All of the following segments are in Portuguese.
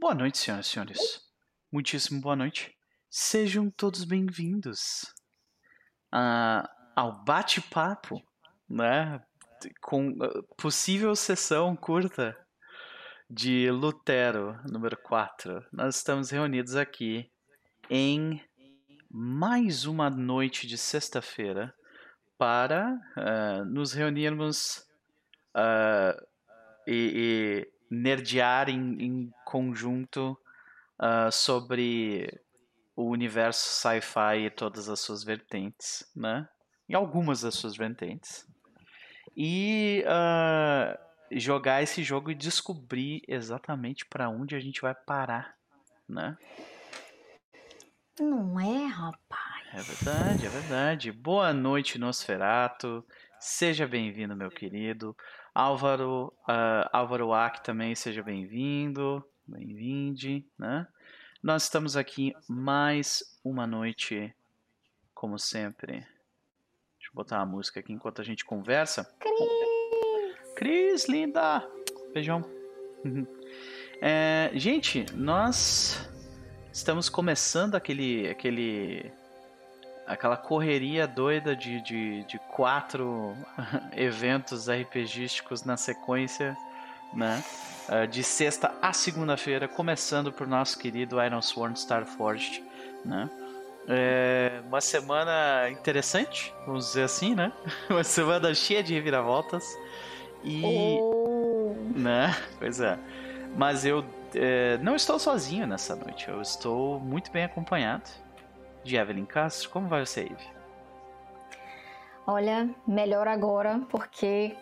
Boa noite, senhoras e senhores. Muitíssimo boa noite. Sejam todos bem-vindos ah, ao bate-papo, né? Com ah, possível sessão curta de Lutero, número 4. Nós estamos reunidos aqui em mais uma noite de sexta-feira para uh, nos reunirmos uh, e, e nerdear em, em conjunto uh, sobre o universo sci-fi e todas as suas vertentes, né? E algumas das suas vertentes. E uh, jogar esse jogo e descobrir exatamente para onde a gente vai parar, né? Não é, rapaz? É verdade, é verdade. Boa noite, Nosferato. Seja bem-vindo, meu querido. Álvaro, uh, Álvaro Ack também, seja bem-vindo. Bem-vinde, né? Nós estamos aqui mais uma noite, como sempre. Deixa eu botar a música aqui enquanto a gente conversa. Cris! Cris, linda! Beijão. É, gente, nós estamos começando aquele, aquele, aquela correria doida de, de, de quatro eventos RPGísticos na sequência, né? Uh, de sexta a segunda-feira, começando por nosso querido Iron Sworn Starforged, né? É uma semana interessante, vamos dizer assim, né? Uma semana cheia de reviravoltas e, Oh, né? Pois é. Mas eu é, não estou sozinho nessa noite. Eu estou muito bem acompanhado de Evelyn Castro. Como vai você, Eve? olha, melhor agora, porque,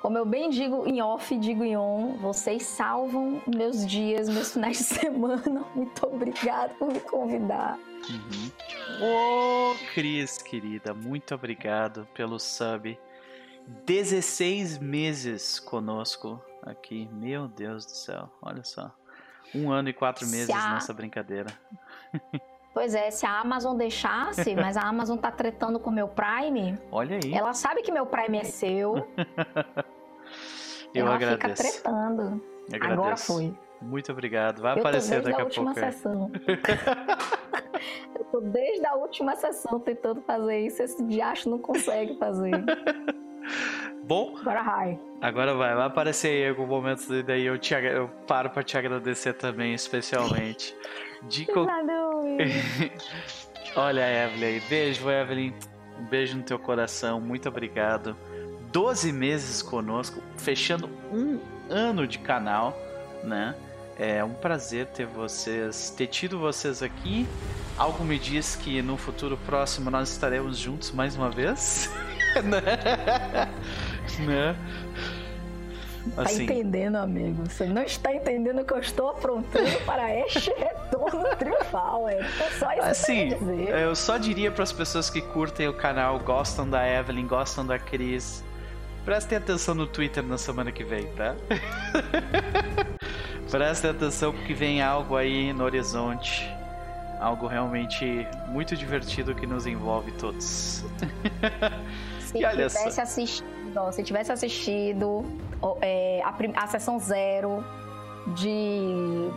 como eu bem digo em off, digo em on, vocês salvam meus dias, meus finais de semana. Muito obrigada por me convidar. Ô, Cris, querida, muito obrigado pelo sub. 16 meses conosco aqui. Meu Deus do céu, olha só. Um ano e quatro Se meses a- nessa brincadeira. Pois é, se a Amazon deixasse, mas a Amazon tá tretando com o meu Prime, Olha aí, ela sabe que meu Prime é seu, eu ela agradeço. fica tretando. agradeço. Agora foi. Muito obrigado. Vai Eu tô aparecer desde daqui a a última pouco. aí. sessão. eu tô desde a última sessão tentando fazer isso, esse diacho não consegue fazer. Bom, Agora vai. agora vai, vai aparecer aí algum momento daí eu, te, eu paro pra te agradecer também, especialmente. De qual- Olha a Evelyn aí. Beijo, Evelyn. Um beijo no teu coração. Muito obrigado. 12 meses conosco, fechando um ano de canal, né? É um prazer ter vocês, ter tido vocês aqui. Algo me diz que no futuro próximo nós estaremos juntos mais uma vez. né? né? Tá Assim, entendendo, amigo? Você não está entendendo que eu estou aprontando para este retorno triunfal. É só isso Assim, que eu quero dizer. eu só diria para as pessoas que curtem o canal, gostam da Evelyn, gostam da Cris, prestem atenção no Twitter na semana que vem, tá? prestem atenção porque vem algo aí no horizonte. Algo realmente muito divertido que nos envolve todos. Se e olha tivesse assistido, se tivesse assistido é, a, a sessão zero de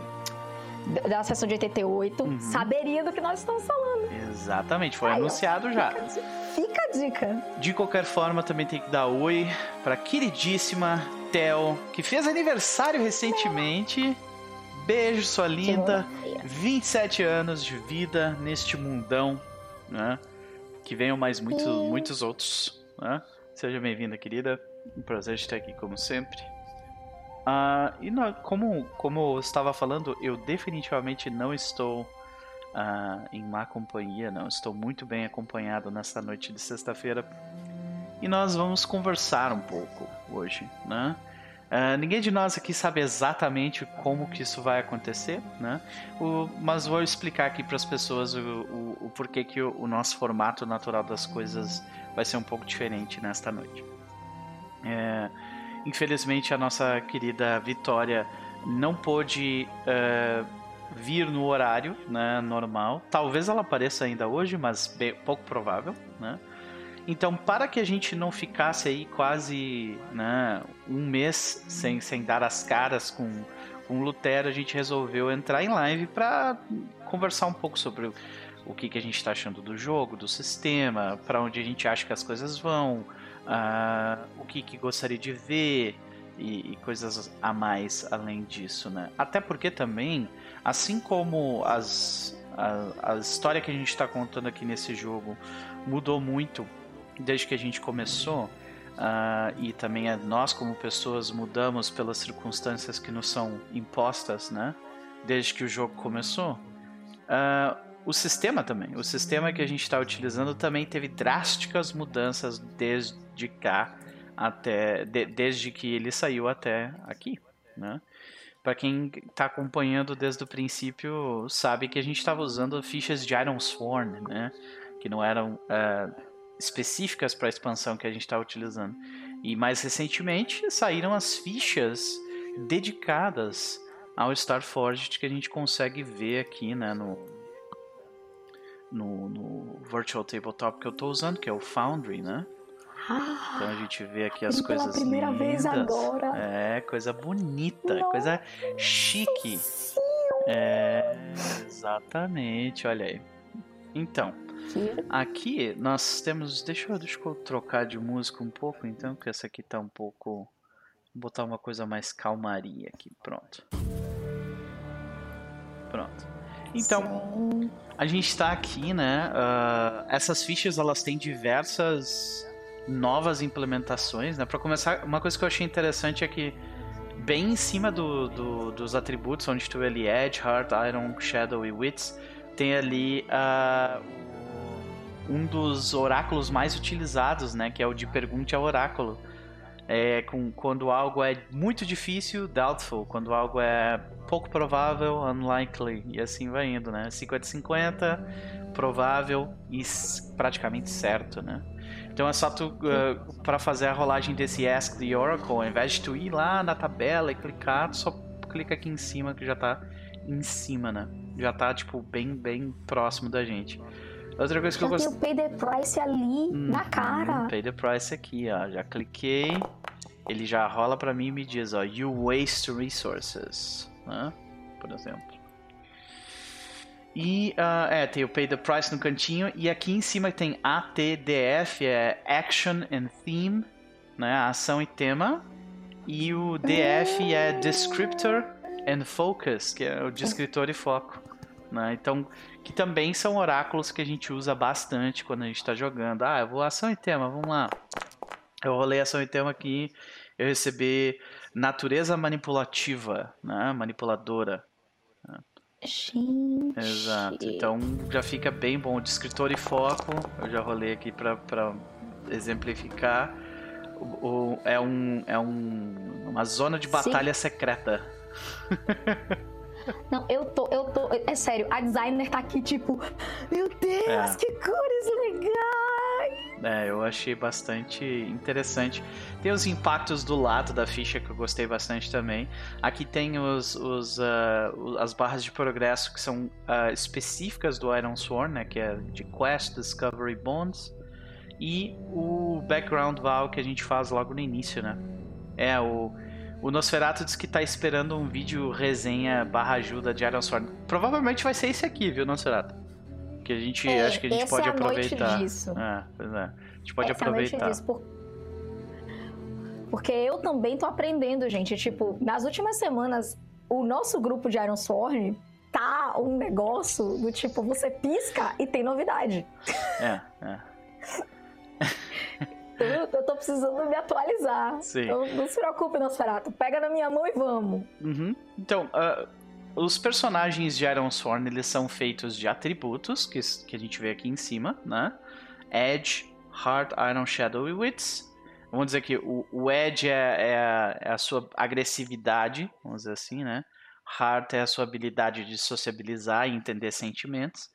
da sessão de 88, Uhum. saberia do que nós estamos falando. Exatamente, foi Aí, ó, anunciado já. Fica, fica a dica. De qualquer forma, também tem que dar oi pra queridíssima Tel, que fez aniversário recentemente. Beijo, sua linda. Segunda-feira. 27 anos de vida neste mundão, né? Que venham mais muitos, Sim. muitos outros, né? Seja bem-vinda, querida. Um prazer estar aqui, como sempre. Ah, e nó- como, como eu estava falando, eu definitivamente não estou ah, em má companhia, não. Estou muito bem acompanhado nessa noite de sexta-feira. E nós vamos conversar um pouco hoje, né? Ah, ninguém de nós aqui sabe exatamente como que isso vai acontecer, né? O- mas vou explicar aqui para as pessoas o, o, o porquê que o, o nosso formato natural das coisas vai ser um pouco diferente nesta noite. É, infelizmente a nossa querida Vitória não pôde é, vir no horário né, normal. Talvez ela apareça ainda hoje, mas bem- pouco provável, né? Então, para que a gente não ficasse aí quase né, um mês sem, sem dar as caras com, com o Lutero, a gente resolveu entrar em live para conversar um pouco sobre o que, que a gente está achando do jogo, do sistema, para onde a gente acha que as coisas vão, uh, o que, que gostaria de ver e, e, coisas a mais além disso, né? Até porque também, assim como as, a, a história que a gente está contando aqui nesse jogo mudou muito desde que a gente começou, Uh, e também nós como pessoas mudamos pelas circunstâncias que nos são impostas, né? Desde que o jogo começou. Uh, o sistema também, o sistema que a gente está utilizando também teve drásticas mudanças desde cá até, de, desde que ele saiu até aqui, né? Para quem está acompanhando desde o princípio sabe que a gente estava usando fichas de Iron Sworn, né? Que não eram uh, específicas para a expansão que a gente está utilizando. E mais recentemente saíram as fichas dedicadas ao Starforged que a gente consegue ver aqui né, no, no, no Virtual Tabletop que eu estou usando, que é o Foundry, né? Ah, então a gente vê aqui as coisas pela primeira lindas. vez agora. É, coisa bonita, Nossa, coisa chique. É, exatamente, olha aí. Então, Aqui nós temos. Deixa eu, deixa eu trocar de música um pouco então, que essa aqui tá um pouco. Vou botar uma coisa mais calmaria aqui. Pronto. Pronto. Então, a gente está aqui, né? Uh, essas fichas elas têm diversas novas implementações, né? Para começar, uma coisa que eu achei interessante é que bem em cima do, do, dos atributos, onde tu vê ali Edge, Heart, Iron, Shadow e Wits, tem ali uh, um dos oráculos mais utilizados, né? Que é o de pergunte ao oráculo. É, com, quando algo é muito difícil, doubtful. Quando algo é pouco provável, unlikely. E assim vai indo, né? 50-50, provável e praticamente certo, né? Então é só tu, uh, para fazer a rolagem desse Ask the Oracle, ao invés de tu ir lá na tabela e clicar, tu só clica aqui em cima que já tá em cima, né? Já tá, tipo, bem, bem próximo da gente. Outra coisa que eu gosto. Tem o Pay the Price ali hum, na cara. Pay the Price aqui, ó. Já cliquei. Ele já rola para mim e me diz, ó, you waste resources, né? Por exemplo. E uh, é, tem o Pay the Price no cantinho e aqui em cima tem ATDF, é Action and Theme, né? Ação e tema. E o DF é Descriptor and Focus, que é o descritor e foco. Né? Então, que também são oráculos que a gente usa bastante quando a gente está jogando. Ah, eu vou ação e tema, vamos lá. Eu rolei ação e tema aqui, eu recebi natureza manipulativa, né? manipuladora. Gente. Exato. Então já fica bem bom. De escritor e foco, eu já rolei aqui para exemplificar. O, o, é um, é um, uma zona de batalha Sim. secreta. Não, eu tô, eu tô. É sério, a designer tá aqui, tipo, meu Deus, é. que cores legais! É, eu achei bastante interessante. Tem os impactos do lado da ficha que eu gostei bastante também. Aqui tem os, os uh, as barras de progresso que são uh, específicas do Iron Sworn, né? Que é de Quest, Discovery, Bonds. E o Background Val que a gente faz logo no início, né? É o o Nosferatu diz que tá esperando um vídeo resenha barra ajuda de Iron Sword. Provavelmente vai ser esse aqui, viu, Nosferatu? Que a gente, é, acho que a gente pode é a aproveitar. Noite disso. É, pois é. A gente pode essa aproveitar. Noite disso, por... Porque eu também tô aprendendo, gente. Tipo, nas últimas semanas, o nosso grupo de Iron Sword tá um negócio do tipo, você pisca e tem novidade. É, é. Eu, eu tô precisando me atualizar. Sim. Então, não se preocupe, Nosferatu. Pega na minha mão e vamos. Uhum. Então, uh, os personagens de Iron Sworn, eles são feitos de atributos, que, que a gente vê aqui em cima, né? Edge, Heart, Iron Shadow e Wits. Vamos dizer que o, o Edge é, é, a, é, a, sua agressividade, vamos dizer assim, né? Heart é a sua habilidade de sociabilizar e entender sentimentos.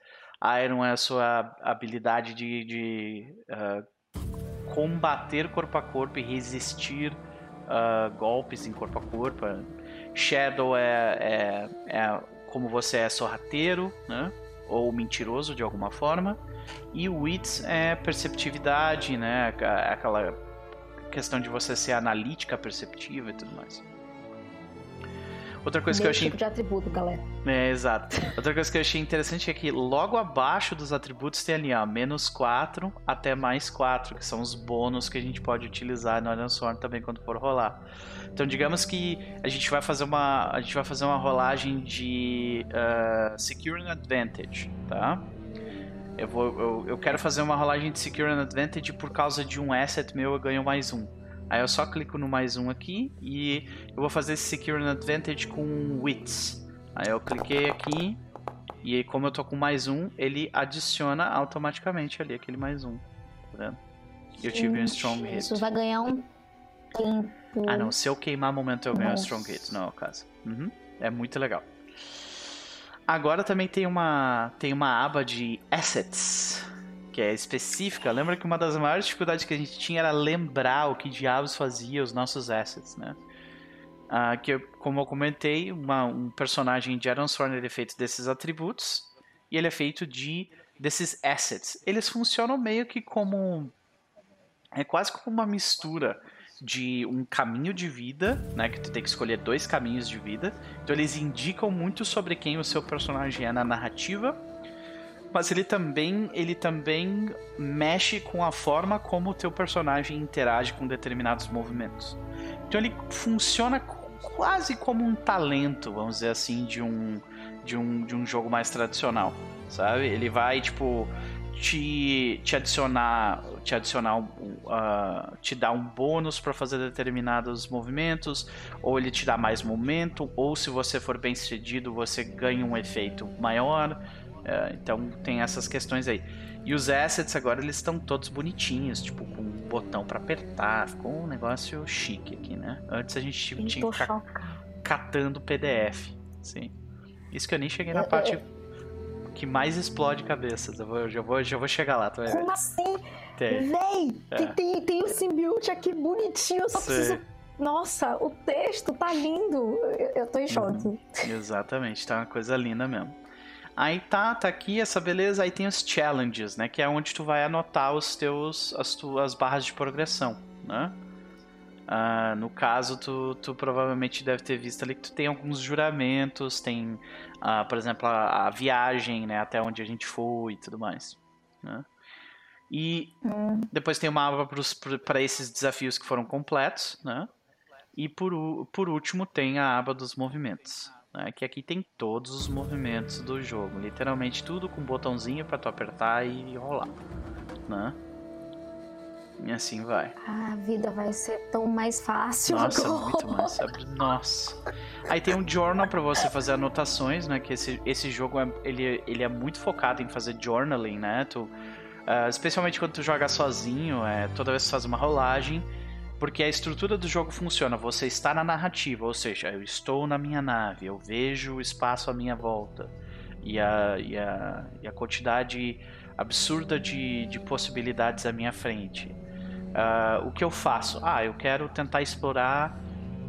Iron é a sua habilidade de, de uh, combater corpo a corpo e resistir uh, golpes em corpo a corpo. Shadow é, é, é, como você é sorrateiro, né? Ou mentiroso de alguma forma. E Wits é perceptividade, né? Aquela questão de você ser analítica, perceptiva e tudo mais. Outra coisa Meu que eu achei. Tipo de atributo, galera. É, exato. Outra coisa que eu achei interessante é que logo abaixo dos atributos tem ali, ó, menos 4 até mais 4, que são os bônus que a gente pode utilizar no Iron também quando for rolar. Então, digamos que a gente vai fazer uma, a gente vai fazer uma rolagem de uh, Secure and Advantage, tá? Eu, vou, eu, eu quero fazer uma rolagem de Secure and Advantage por causa de um asset meu, eu ganho mais um. Aí eu só clico no mais um aqui e eu vou fazer esse Secure and Advantage com Wits. Aí eu cliquei aqui e aí, como eu tô com mais um, ele adiciona automaticamente ali aquele mais um. Tá vendo? Eu tive um Strong Hit. Isso vai ganhar um tempo. Ah não, se eu queimar momento eu ganho um Strong Hit, não é o caso. Uhum. É muito legal. Agora também tem uma, tem uma aba de Assets que é específica, lembra que uma das maiores dificuldades que a gente tinha era lembrar o que diabos fazia os nossos assets, né? Ah, que, como eu comentei, uma, um personagem de Iron Sword é feito desses atributos e ele é feito de desses assets. Eles funcionam meio que como é quase como uma mistura de um caminho de vida, né, que tu tem que escolher dois caminhos de vida. Então eles indicam muito sobre quem o seu personagem é na narrativa mas ele também ele também mexe com a forma como o teu personagem interage com determinados movimentos. Então ele funciona quase como um talento, vamos dizer assim, de um de um, de um jogo mais tradicional, sabe? Ele vai tipo te, te adicionar te adicionar uh, te dar um bônus para fazer determinados movimentos ou ele te dá mais momento ou se você for bem sucedido você ganha um efeito maior é, então tem essas questões aí. E os assets agora eles estão todos bonitinhos, tipo com um botão para apertar, ficou um negócio chique aqui, né? Antes a gente tinha que ficar catando PDF, sim. Isso que eu nem cheguei na parte que mais explode cabeças. Eu, vou, eu já, vou, já vou chegar lá, tu vai Como assim? Tem. Véi, é. tem, tem o symbiote aqui bonitinho, eu só preciso nossa, o texto tá lindo. Eu, eu tô em choque. Uhum. Exatamente, tá uma coisa linda mesmo. Aí tá, tá aqui essa beleza, aí tem os challenges, né, que é onde tu vai anotar os teus as tuas barras de progressão, né? Uh, no caso, tu, tu provavelmente deve ter visto ali que tu tem alguns juramentos, tem, uh, por exemplo, a, a, viagem, né, até onde a gente foi e tudo mais, né? E hum. depois tem uma aba para esses desafios que foram completos, né? E por, por último tem a aba dos movimentos né? Que aqui tem todos os movimentos do jogo, literalmente tudo com um botãozinho para tu apertar e rolar, né? E assim vai. A vida vai ser tão mais fácil Nossa, agora. muito mais. Nossa. Aí tem um journal para você fazer anotações, né? Que esse, esse jogo é, ele, ele é muito focado em fazer journaling, né? Tu, uh, especialmente quando tu joga sozinho, é, toda vez que tu faz uma rolagem, porque a estrutura do jogo funciona. Você está na narrativa, ou seja, eu estou na minha nave, eu vejo o espaço à minha volta e a, e a, e a quantidade absurda de, de possibilidades à minha frente. Uh, o que eu faço? Ah, eu quero tentar explorar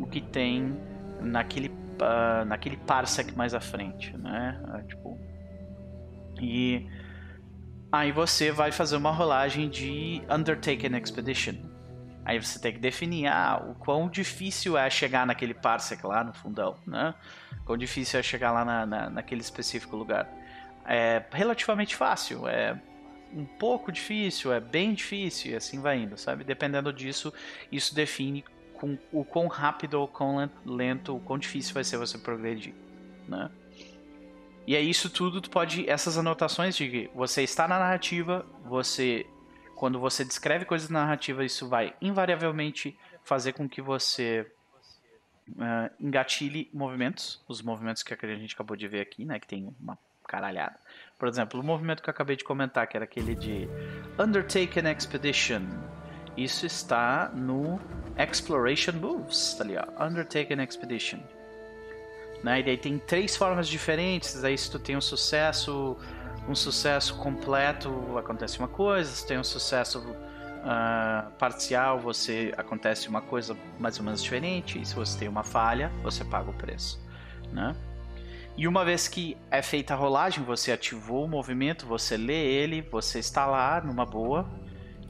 o que tem naquele, uh, naquele parsec mais à frente, né? Uh, tipo, e aí você vai fazer uma rolagem de Undertaken Expedition. Aí você tem que definir ah, o quão difícil é chegar naquele parsec lá no fundão, né? Quão difícil é chegar lá na, na, naquele específico lugar. É relativamente fácil, é um pouco difícil, é bem difícil e assim vai indo, sabe? Dependendo disso, isso define com, o quão rápido ou quão lento, o quão difícil vai ser você progredir, né? E é isso tudo, tu pode, essas anotações de que você está na narrativa, você quando você descreve coisas narrativas, isso vai invariavelmente fazer com que você uh, engatilhe movimentos, os movimentos que a gente acabou de ver aqui, né, que tem uma caralhada. Por exemplo, o movimento que eu acabei de comentar, que era aquele de Undertaken Expedition. Isso está no Exploration Moves, tá ali, ó, Undertaken Expedition. Né? E daí tem três formas diferentes, aí se tu tem um sucesso um sucesso completo, acontece uma coisa, se tem um sucesso uh, parcial, você acontece uma coisa mais ou menos diferente, e se você tem uma falha, você paga o preço, né? E uma vez que é feita a rolagem, você ativou o movimento, você lê ele, você está lá numa boa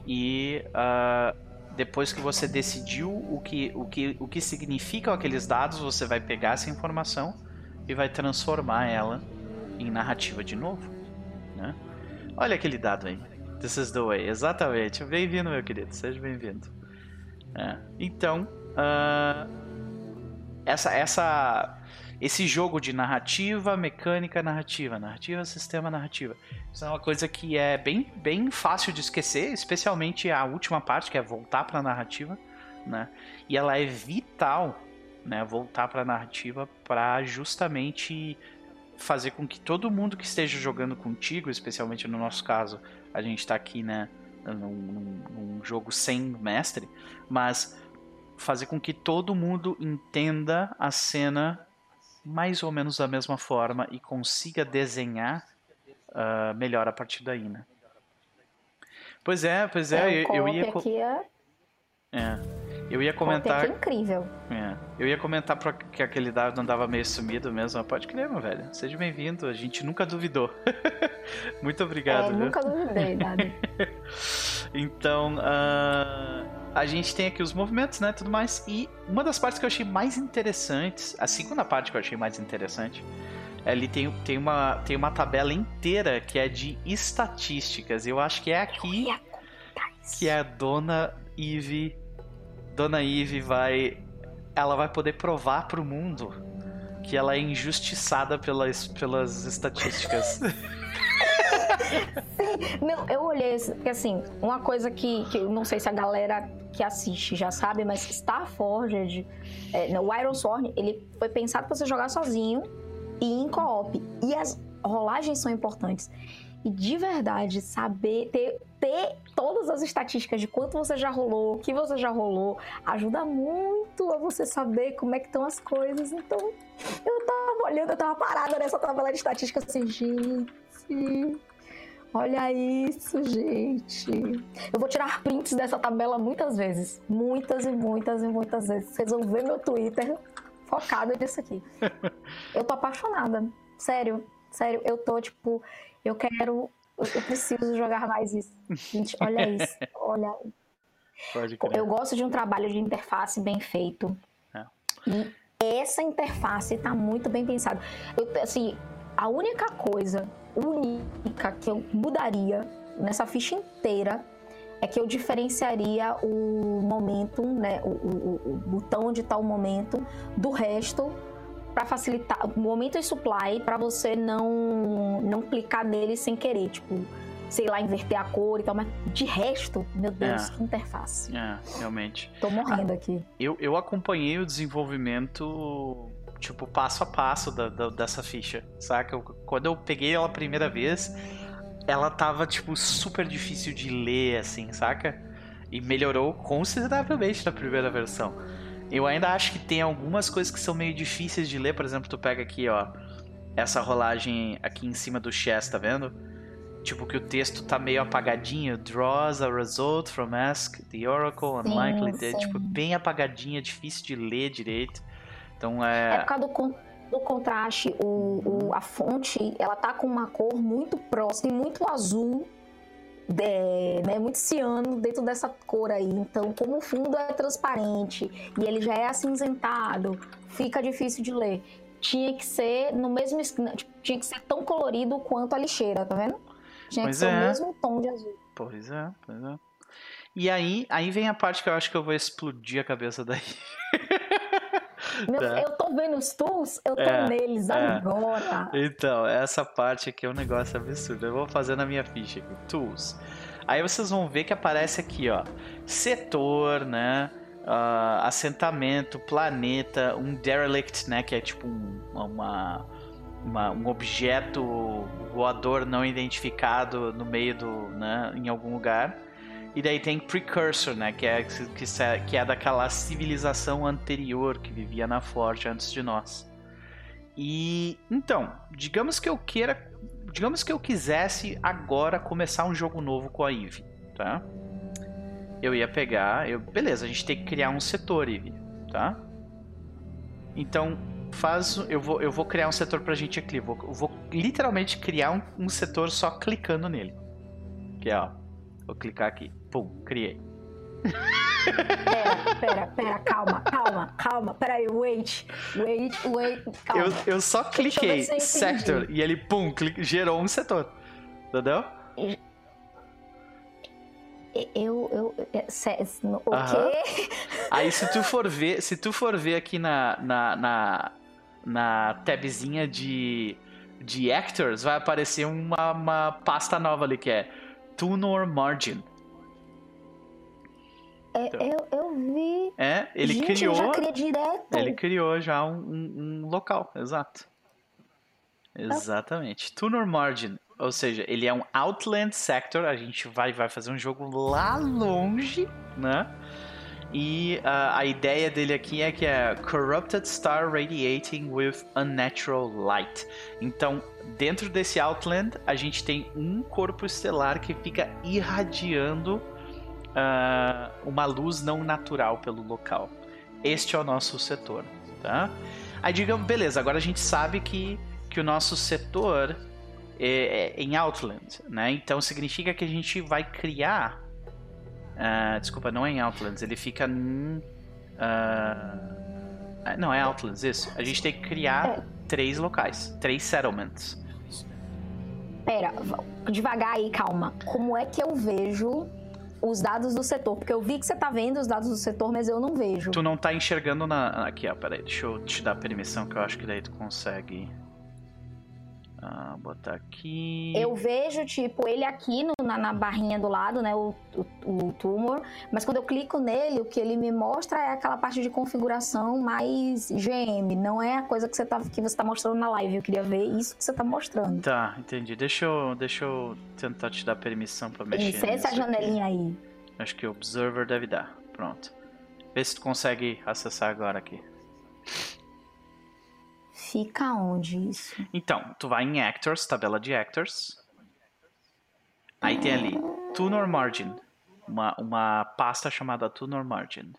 e uh, depois que você decidiu o que, o que, o que significam aqueles dados, você vai pegar essa informação e vai transformar ela em narrativa de novo. Olha aquele dado aí. This is the way. Exatamente. Bem-vindo, meu querido. Seja bem-vindo. É. Então, uh, essa, essa, esse jogo de narrativa, mecânica, narrativa, narrativa, sistema, narrativa. Isso é uma coisa que é bem, bem fácil de esquecer, especialmente a última parte, que é voltar para a narrativa, né? E ela é vital, né? Voltar para a narrativa para justamente fazer com que todo mundo que esteja jogando contigo, especialmente no nosso caso, a gente está aqui, né? Num, num, num jogo sem mestre, mas fazer com que todo mundo entenda a cena mais ou menos da mesma forma e consiga desenhar uh, melhor a partir daí, né? Pois é, pois é, é eu, eu ia. Aqui é... é. Eu ia comentar. É incrível. É. Eu ia comentar pra que aquele dado andava meio sumido mesmo. Pode crer, meu velho. Seja bem-vindo. A gente nunca duvidou. Muito obrigado. É, nunca duvidei, Dado. então, uh, a gente tem aqui os movimentos, né? Tudo mais. E uma das partes que eu achei mais interessantes, a segunda parte que eu achei mais interessante, ali tem, tem, uma, tem uma tabela inteira que é de estatísticas. Eu acho que é aqui que a dona Eve. Dona Eve vai. Ela vai poder provar pro mundo que ela é injustiçada pelas, pelas estatísticas. Não, eu olhei, assim, uma coisa que, que eu não sei se a galera que assiste já sabe, mas Star Forged, é, o Iron Sword, ele foi pensado para você jogar sozinho e em co-op. E as rolagens são importantes. E de verdade, saber ter, ter todas as estatísticas de quanto você já rolou, o que você já rolou, ajuda muito a você saber como é que estão as coisas. Então, eu tava olhando, eu tava parada nessa tabela de estatísticas assim, gente. Olha isso, gente. Eu vou tirar prints dessa tabela muitas vezes. Muitas e muitas e muitas vezes. Vocês vão ver meu Twitter focado nisso aqui. Eu tô apaixonada. Sério, sério. Eu tô, tipo, eu quero. Eu preciso jogar mais isso. Gente, olha isso. Olha. Pode crer. Eu gosto de um trabalho de interface bem feito. É. E essa interface tá muito bem pensada. Eu, assim, a única coisa única que eu mudaria nessa ficha inteira é que eu diferenciaria o momento, né, o, o, o botão está o momento do resto para facilitar o momento e supply para você não não clicar nele sem querer, tipo, sei lá, inverter a cor e tal, mas de resto, meu Deus, é. que interface. É, realmente. Tô morrendo ah, aqui. Eu, eu acompanhei o desenvolvimento tipo, passo a passo da, da, dessa ficha, saca? Eu, quando eu peguei ela a primeira vez, ela tava, tipo, super difícil de ler, assim, saca? E melhorou consideravelmente na primeira versão. Eu ainda acho que tem algumas coisas que são meio difíceis de ler, por exemplo, tu pega aqui, ó, essa rolagem aqui em cima do chest, tá vendo? Tipo que o texto tá meio apagadinho, draws a result from ask the oracle unlikely, sim. tipo bem apagadinha, difícil de ler direito. Então é. É por causa do, do contraste, o, o, a fonte ela tá com uma cor muito próxima e muito azul. É, né, muito ciano dentro dessa cor aí. Então, como o fundo é transparente e ele já é acinzentado, fica difícil de ler. Tinha que ser no mesmo tipo, tinha que ser tão colorido quanto a lixeira, tá vendo? Tinha pois que ser é. o mesmo tom de azul. Pois é, pois é. E aí, aí vem a parte que eu acho que eu vou explodir a cabeça daí. Meu, tá. Eu tô vendo os tools, eu tô é, neles é. agora. Então, essa parte aqui é um negócio absurdo. Eu vou fazer na minha ficha aqui. Tools. Aí vocês vão ver que aparece aqui, ó. Setor, né? Uh, assentamento, planeta, um derelict, né? Que é tipo um, uma, uma, um objeto voador não identificado no meio do, né? Em algum lugar. E daí tem Precursor, né? Que é, que, que é daquela civilização anterior que vivia na Forge antes de nós. E então, digamos que eu queira. Digamos que eu quisesse agora começar um jogo novo com a Eve, tá? Eu ia pegar. Eu, beleza, a gente tem que criar um setor, Eve, tá? Então, faz. Eu vou, eu vou criar um setor pra gente aqui. Vou, eu vou literalmente criar um, um setor só clicando nele. Que é, ó. Vou clicar aqui. Pum, criei. Pera, pera, pera, calma, calma, calma. Pera aí, wait, wait, wait, calma. Eu, eu só eu cliquei eu sector e ele, pum, cli- gerou um setor. Entendeu? Eu, eu, é, no- o Aham. quê? Aí se tu for ver, se tu for ver aqui na, na, na, na tabzinha de, de actors, vai aparecer uma, uma pasta nova ali que é Tunor Margin. É, eu, eu vi. É, ele Gente, criou. Eu já cria direto. Ele criou já um, um- um local, exato. Exatamente. Tunor Margin, ou seja, ele é um Outland Sector, a gente vai, vai fazer um jogo lá longe, né? E ah, a ideia dele aqui é que é Corrupted Star Radiating with Unnatural Light. Então, dentro desse Outland, a gente tem um corpo estelar que fica irradiando ah, uma luz não natural pelo local. Este é o nosso setor, tá? Aí digamos, beleza, agora a gente sabe que, que o nosso setor é, é em Outland, né? Então significa que a gente vai criar. ah, desculpa, não é em Outlands, ele fica em. ah, ah, não, é Outlands, isso. A gente tem que criar três locais, três settlements. Pera, devagar aí, calma. Como é que eu vejo os dados do setor? Porque eu vi que você tá vendo os dados do setor, mas eu não vejo. Tu não tá enxergando na. Aqui, ó, peraí, deixa eu te dar permissão que eu acho que daí tu consegue. Ah, botar aqui. Eu vejo, tipo, ele aqui no- na, na barrinha do lado, né? O, o, o tumor. Mas quando eu clico nele, o que ele me mostra é aquela parte de configuração mais GM. Não é a coisa que você tá, que você tá mostrando na live. Eu queria ver isso que você tá mostrando. Tá, entendi. Deixa eu, deixa eu tentar te dar permissão pra mexer. Isso, essa nisso aqui. janelinha aí. Acho que o Observer deve dar. Pronto. Vê se tu consegue acessar agora aqui. Fica onde isso? Então, tu vai em Actors, tabela de Actors. Aí tem ali Tunor Margin. Uma, uma pasta chamada Tunor Margin.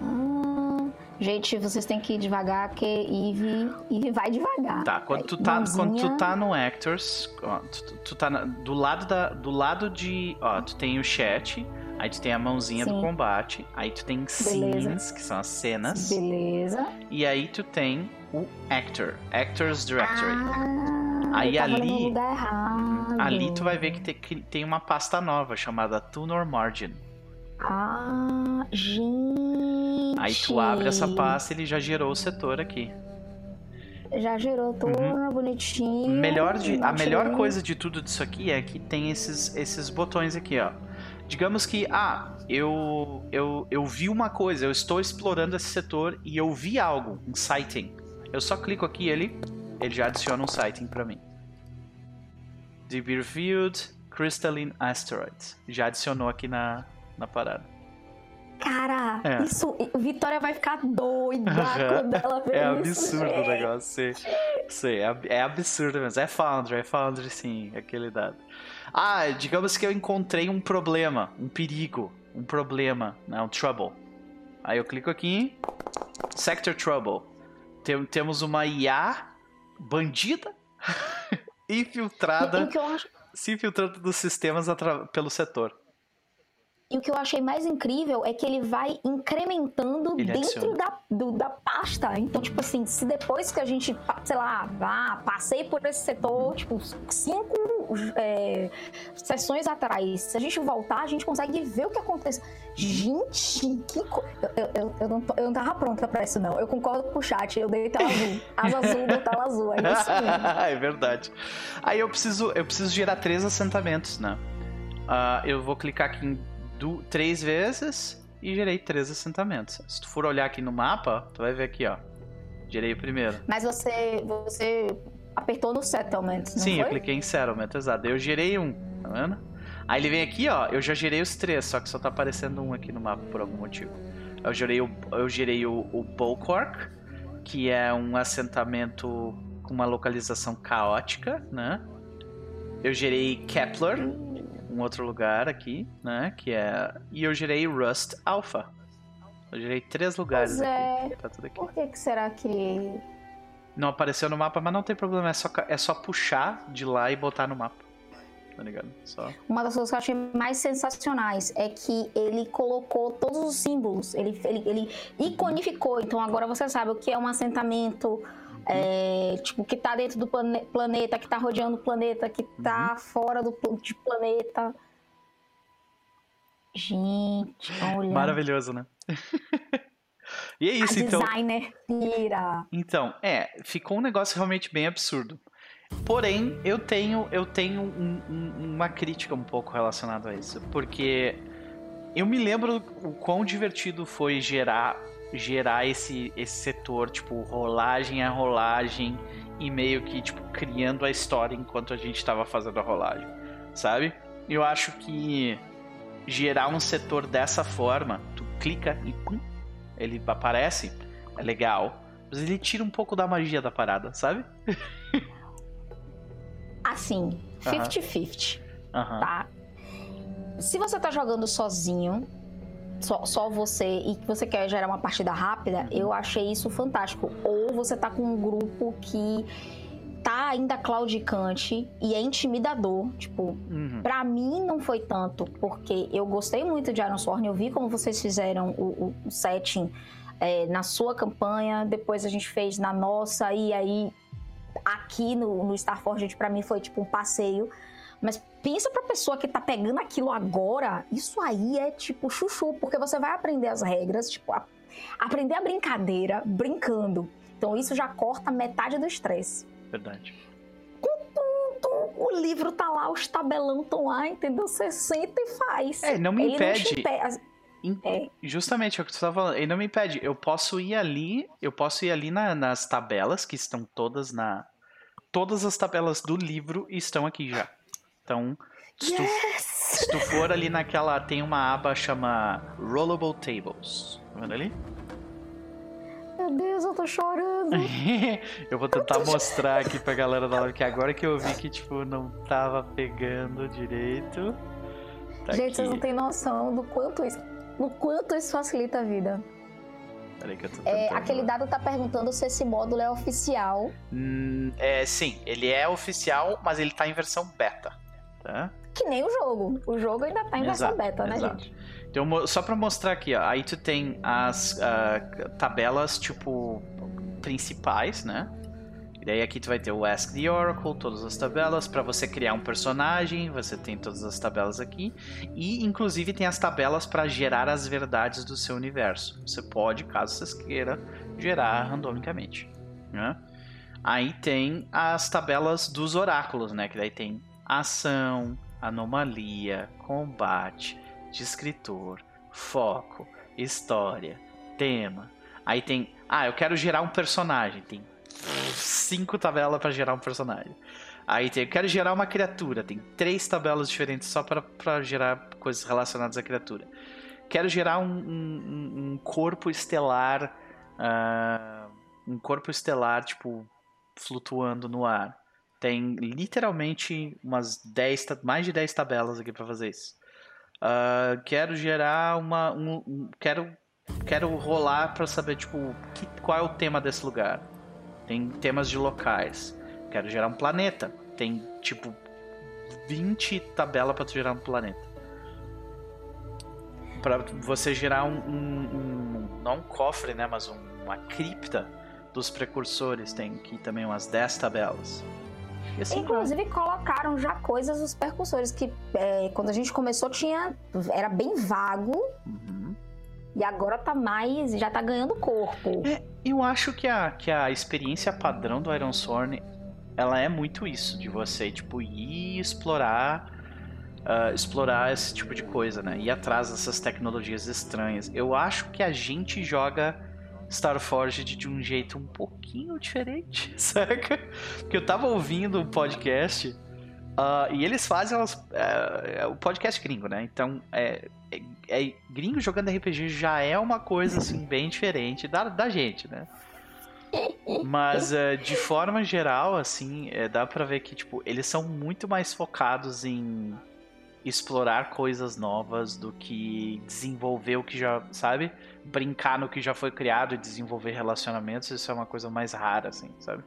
Hum, gente, vocês têm que ir devagar, que Eve, Eve vai devagar. Tá, quando tu tá, quando tu tá no Actors, ó, tu, tu- tu tá na- do lado da, do lado de, ó, tu tem o chat, aí tu tem a mãozinha do Sim. combate, aí tu tem scenes, que são as cenas, Beleza. e aí tu tem o Actor, Actors Directory. Ah, Aí ali-. Ali tu vai ver que tem, que tem uma pasta nova chamada Tunor Margin. Ah, gente. Aí tu abre essa pasta e ele já gerou o setor aqui. Já gerou tudo bonitinho. Melhor de, a melhor coisa de tudo disso aqui é que tem esses, esses botões aqui, ó. Digamos que, ah, eu, eu, eu vi uma coisa, eu estou explorando esse setor e eu vi algo, um sighting. Eu só clico aqui e ele, ele já adiciona um sighting pra mim. The Reviewed Crystalline Asteroids. Já adicionou aqui na, na parada. Cara, É. isso. Vitória vai ficar doida quando ela ver É isso. absurdo o gente. negócio, sei. sei é, é absurdo mesmo. É Foundry, é Foundry sim, aquele dado. Ah, digamos que eu encontrei um problema, um perigo, um problema, né, um trouble. Aí eu clico aqui, Sector Trouble. Tem- temos uma IA bandida infiltrada, acho. se infiltrando dos sistemas atra- pelo setor. E o que eu achei mais incrível é que ele vai incrementando Ele dentro da, do- da pasta. Então, tipo assim, se depois que a gente, sei lá, passei por esse setor, tipo, cinco é, sessões atrás, se a gente voltar, a gente consegue ver o que aconteceu. Gente, que co... eu, eu, eu, não, eu não tava pronta pra isso, não. Eu concordo com o chat, eu dei tela azul. Asa azul, deu tela azul. É isso mesmo. é verdade. Aí eu preciso, eu preciso gerar três assentamentos, né? Ah, eu vou clicar aqui em três vezes e gerei três assentamentos. Se tu for olhar aqui no mapa, tu vai ver aqui, ó. Gerei o primeiro. Mas você, você apertou no settlement, não Sim, eu foi? cliquei em settlement, exato. Eu gerei um, tá vendo? Aí ele vem aqui, ó. Eu já gerei os três, só que só tá aparecendo um aqui no mapa por algum motivo. Eu gerei o, eu gerei o, o que é um assentamento com uma localização caótica, né? Eu gerei Kepler, um outro lugar aqui, né? Que é. E eu gerei Rust Alpha. Eu gerei três lugares Pois é. aqui. Tá tudo aqui. Por que, que será que. Não apareceu no mapa, mas não tem problema. É só, é só puxar de lá e botar no mapa. tá ligado? Só. Uma das coisas que eu achei mais sensacionais é que ele colocou todos os símbolos, ele, ele, ele iconificou. Então agora você sabe o que é um assentamento, é, tipo, que tá dentro do plane planeta, que tá rodeando o planeta, que tá uhum. fora do de planeta. Gente, olha. Maravilhoso, né? e é isso, A então. Designer tira. Então, é, ficou um negócio realmente bem absurdo. Porém, eu tenho, eu tenho um, um, uma crítica um pouco relacionada a isso. Porque eu me lembro o quão divertido foi gerar, gerar esse, esse setor, tipo, rolagem a rolagem, e meio que, tipo, criando a história enquanto a gente estava fazendo a rolagem, sabe? Eu acho que gerar um setor dessa forma, tu clica e pum, ele aparece, é legal. Mas ele tira um pouco da magia da parada, sabe? assim, 50-50, tá? Se você tá jogando sozinho, só, só você, e que você quer gerar uma partida rápida, uhum. eu achei isso fantástico. Ou você tá com um grupo que tá ainda claudicante e é intimidador. Tipo, uhum. pra mim não foi tanto, porque eu gostei muito de Iron Sworn, eu vi como vocês fizeram o, o setting é, na sua campanha, depois a gente fez na nossa, e aí aqui no, no Starforged para mim foi tipo um passeio. Mas pensa pra pessoa que tá pegando aquilo agora, isso aí é tipo chuchu, porque você vai aprender as regras, tipo, a, aprender a brincadeira brincando. Então isso já corta metade do estresse. Verdade. o livro tá lá, os tabelão estão lá, entendeu? Você senta e faz. É, não me Ele impede. Não é. Justamente, é o que você estava falando. Ele não me impede. Eu posso ir ali, eu posso ir ali na, nas tabelas que estão todas na, todas as tabelas do livro estão aqui já. Então, se, yes! tu, se tu for ali naquela, tem uma aba chama Rollable Tables. Tá vendo ali? Meu Deus, eu tô chorando. eu vou tentar eu mostrar aqui pra galera da live que agora que eu vi que, tipo, não tava pegando direito. Tá Gente, aqui. vocês não têm noção do quanto isso, do quanto isso facilita a vida. Peraí que eu tô é, aquele dado tá perguntando se esse módulo é oficial. Hum, é, sim, ele é oficial, mas ele tá em versão beta. Tá? Que nem o jogo. O jogo ainda tá em exato, versão beta, né, exato. gente? Então, só pra mostrar aqui, ó. Aí tu tem as uh, tabelas, tipo, principais, né? E daí aqui tu vai ter o Ask the Oracle, todas as tabelas. Para você criar um personagem, você tem todas as tabelas aqui. E inclusive tem as tabelas para gerar as verdades do seu universo. Você pode, caso você queira, gerar randomicamente. Né? Aí tem as tabelas dos oráculos, né? Que daí tem ação, anomalia, combate, descritor, foco, história, tema. Aí tem, ah, eu quero gerar um personagem. Tem cinco tabelas para gerar um personagem. Aí tem, eu quero gerar uma criatura, tem três tabelas diferentes só para gerar coisas relacionadas à criatura. Quero gerar um, um, um corpo estelar, uh, um corpo estelar tipo flutuando no ar. Tem literalmente umas 10, mais de 10 tabelas aqui para fazer isso. Uh, quero gerar uma, um, um, quero quero rolar para saber tipo que, qual é o tema desse lugar tem temas de locais. Quero gerar um planeta. Tem tipo 20 tabelas para gerar um planeta. Para você gerar um, um, um, Não um cofre, né? Mas uma cripta dos precursores. Tem aqui também umas 10 tabelas. Assim, Inclusive colocaram já coisas dos precursores que é, quando a gente começou tinha era bem vago uhum. e agora tá mais já tá ganhando corpo. É, eu acho que a, que a experiência padrão do Iron Sworn ela é muito isso, de você, tipo, ir explorar. Uh, explorar esse tipo de coisa, né? Ir atrás dessas tecnologias estranhas. Eu acho que a gente joga Starforged de um jeito um pouquinho diferente, saca? Porque eu tava ouvindo um podcast uh, e eles fazem uh, o podcast gringo, né? Então, é, é, é, gringo jogando RPG já é uma coisa assim bem diferente da, da gente, né? Mas uh, de forma geral, assim, é, dá pra ver que tipo, eles são muito mais focados em explorar coisas novas do que desenvolver o que já, sabe? Brincar no que já foi criado e desenvolver relacionamentos, isso é uma coisa mais rara, assim, sabe?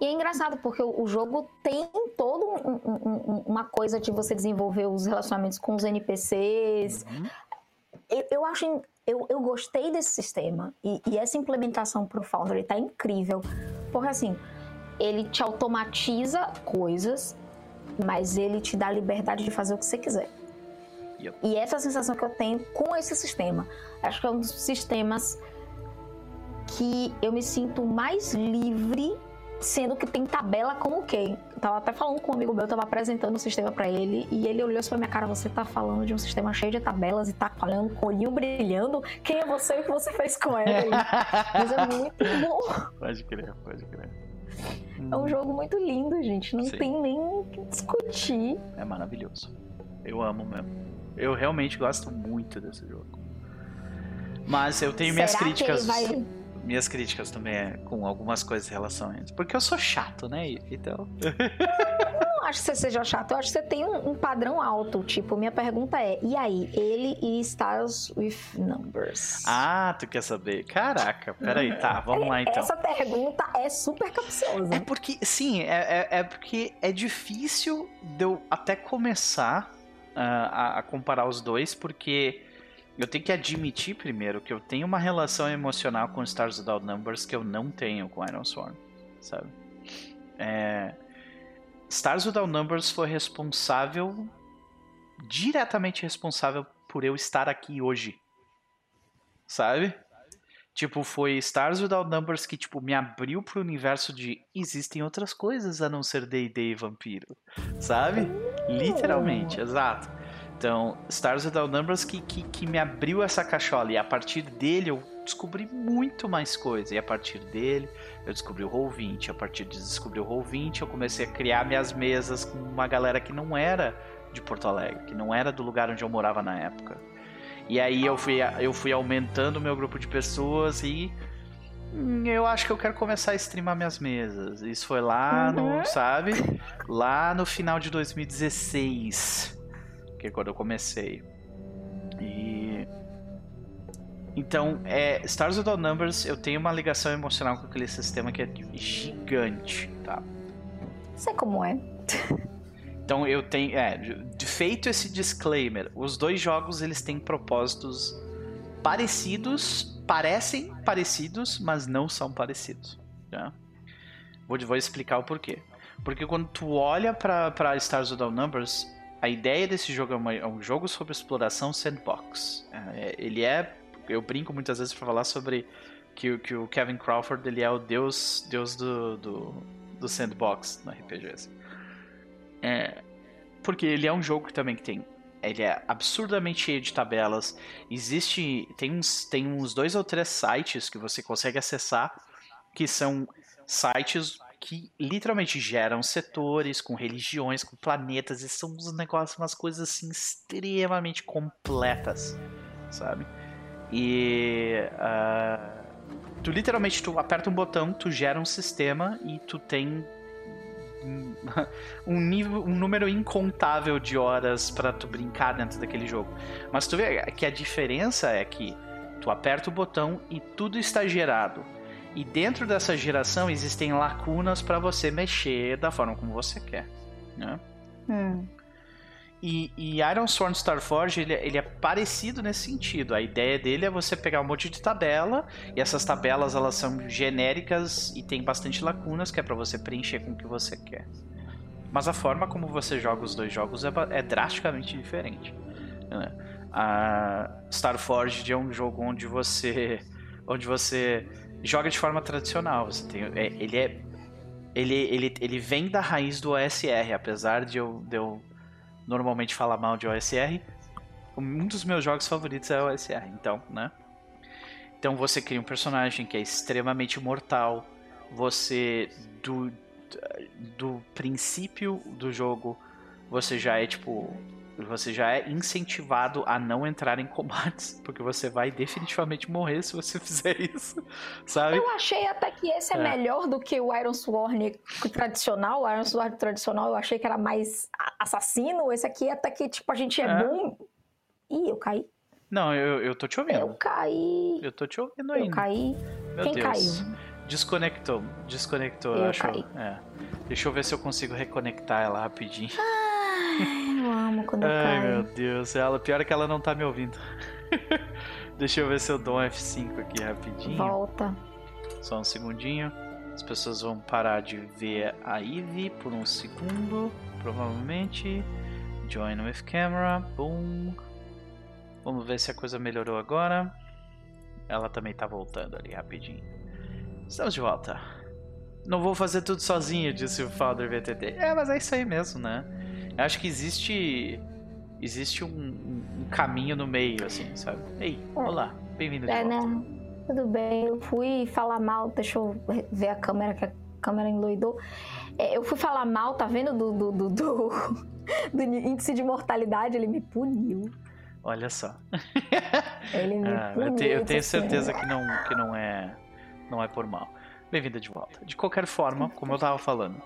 E é engraçado, porque o jogo tem todo um, um, uma coisa de você desenvolver os relacionamentos com os NPCs. Uhum. Eu, eu acho. Eu, eu gostei desse sistema. E, e essa implementação pro Foundry tá incrível. Porque assim, ele te automatiza coisas, mas ele te dá a liberdade de fazer o que você quiser. Yep. E essa é a sensação que eu tenho com esse sistema. Acho que é um dos sistemas que eu me sinto mais livre sendo que tem tabela como quem. Eu tava até falando com um amigo meu, eu tava apresentando o sistema para ele, e ele olhou pra minha cara, você tá falando de um sistema cheio de tabelas e tá falando com o olhinho brilhando, quem é você e o que você fez com ele? Mas é muito bom. Pode crer, pode crer. É um jogo muito lindo, gente, não Sim. tem nem o que discutir. É maravilhoso. Eu amo mesmo. Eu realmente gosto muito desse jogo. Mas eu tenho Será minhas críticas. Que ele vai minhas críticas também é com algumas coisas em relação a isso. Porque eu sou chato, né? Então. eu não acho que você seja chato, eu acho que você tem um, um, padrão alto. Tipo, minha pergunta é: e aí, ele e Stars with Numbers? Ah, tu quer saber? Caraca, peraí, tá, vamos lá então. Essa pergunta é super capciosa. É porque, sim, é, é, é porque é difícil de eu até começar uh, a, a comparar os dois, porque eu tenho que admitir primeiro que eu tenho uma relação emocional com Stars Without Numbers que eu não tenho com Iron Sworn, sabe? É... Stars Without Numbers foi responsável, diretamente responsável por eu estar aqui hoje, sabe? Tipo, foi Stars Without Numbers que, tipo, me abriu pro universo de existem outras coisas a não ser D&D e vampiro, sabe? Literalmente, exato. Então, Stars Without Numbers que, que, que me abriu essa cachola. E a partir dele eu descobri muito mais coisa. E a partir dele eu descobri o Roll20. A partir de descobrir o Roll20 eu comecei a criar minhas mesas com uma galera que não era de Porto Alegre, que não era do lugar onde eu morava na época. E aí eu fui, eu fui aumentando o meu grupo de pessoas e hum, eu acho que eu quero começar a streamar minhas mesas. Isso foi lá uhum. no, sabe? Lá no final de 2016 que quando eu comecei. E então, é, Stars Without Numbers, eu tenho uma ligação emocional com aquele sistema que é gigante, tá? Sei como é. Então eu tenho, é, feito esse disclaimer, os dois jogos eles têm propósitos parecidos, parecem parecidos, mas não são parecidos. Tá? Vou, vou explicar o porquê. Porque quando tu olha para Stars Without Numbers, a ideia desse jogo é, uma, é, um jogo sobre exploração sandbox. É, ele é, eu brinco muitas vezes para falar sobre que, que, o Kevin Crawford ele é o deus, deus do, do, do sandbox no RPG. Assim. É, porque ele é um jogo também que tem ele é absurdamente cheio de tabelas. Existe. Tem uns, tem uns dois ou três sites que você consegue acessar que são sites que literalmente geram setores com religiões, com planetas, e são uns negócios, umas coisas assim extremamente completas, sabe? E uh, tu literalmente tu aperta um botão, tu gera um sistema e tu tem um nível, um número incontável de horas para tu brincar dentro daquele jogo. Mas tu vê que a diferença é que tu aperta o botão e tudo está gerado e dentro dessa geração existem lacunas para você mexer da forma como você quer. Né? Hum. E, e Iron Sworn Starforge ele, ele é parecido nesse sentido. A ideia dele é você pegar um monte de tabela e essas tabelas elas são genéricas e tem bastante lacunas que é para você preencher com o que você quer. Mas a forma como você joga os dois jogos é, é drasticamente diferente. Né? A Starforged é um jogo onde você onde você joga de forma tradicional. Você tem, é, ele é. Ele, ele, ele vem da raiz do OSR, apesar de eu, de eu normalmente falar mal de OSR. Um dos meus jogos favoritos é OSR, então, né? Então você cria um personagem que é extremamente mortal. Você, do, do princípio do jogo, você já é tipo você já é incentivado a não entrar em combates, porque você vai definitivamente morrer se você fizer isso, sabe? Eu achei até que esse é, é. melhor do que o Iron Sworn tradicional. O Iron Sworn tradicional eu achei que era mais assassino. Esse aqui até que, tipo, a gente é, é. bom. Ih, eu caí. Não, eu, eu tô te ouvindo. Eu caí. Eu tô te ouvindo ainda. Eu caí. Meu Quem Deus. caiu? Desconectou. Desconectou, eu acho. É. Deixa eu ver se eu consigo reconectar ela rapidinho. Ai, eu amo quando Ai, cai. meu Deus. Ela, pior é que ela não tá me ouvindo. Deixa eu ver se eu dou um F5 aqui rapidinho. Volta. Só um segundinho. As pessoas vão parar de ver a Ivy por um segundo, provavelmente. Join with camera. Boom. Vamos ver se a coisa melhorou agora. Ela também tá voltando ali rapidinho. Estamos de volta. Não vou fazer tudo sozinho, disse o Founder VTT. É, mas é isso aí mesmo, né? Eu acho que existe. Existe um, um, caminho no meio, assim, sabe? Ei, olá, bem-vindo de É, volta. né? Tudo bem. Eu fui falar mal, deixa eu ver a câmera, que a câmera enloidou. É, eu fui falar mal, tá vendo? Do, do, do, do, do índice de mortalidade, ele me puniu. Olha só. Ele me Ah, puniu. eu, te- eu tenho assim, certeza que não, que não é não é por mal. Bem-vinda de volta. De qualquer forma, como eu tava falando,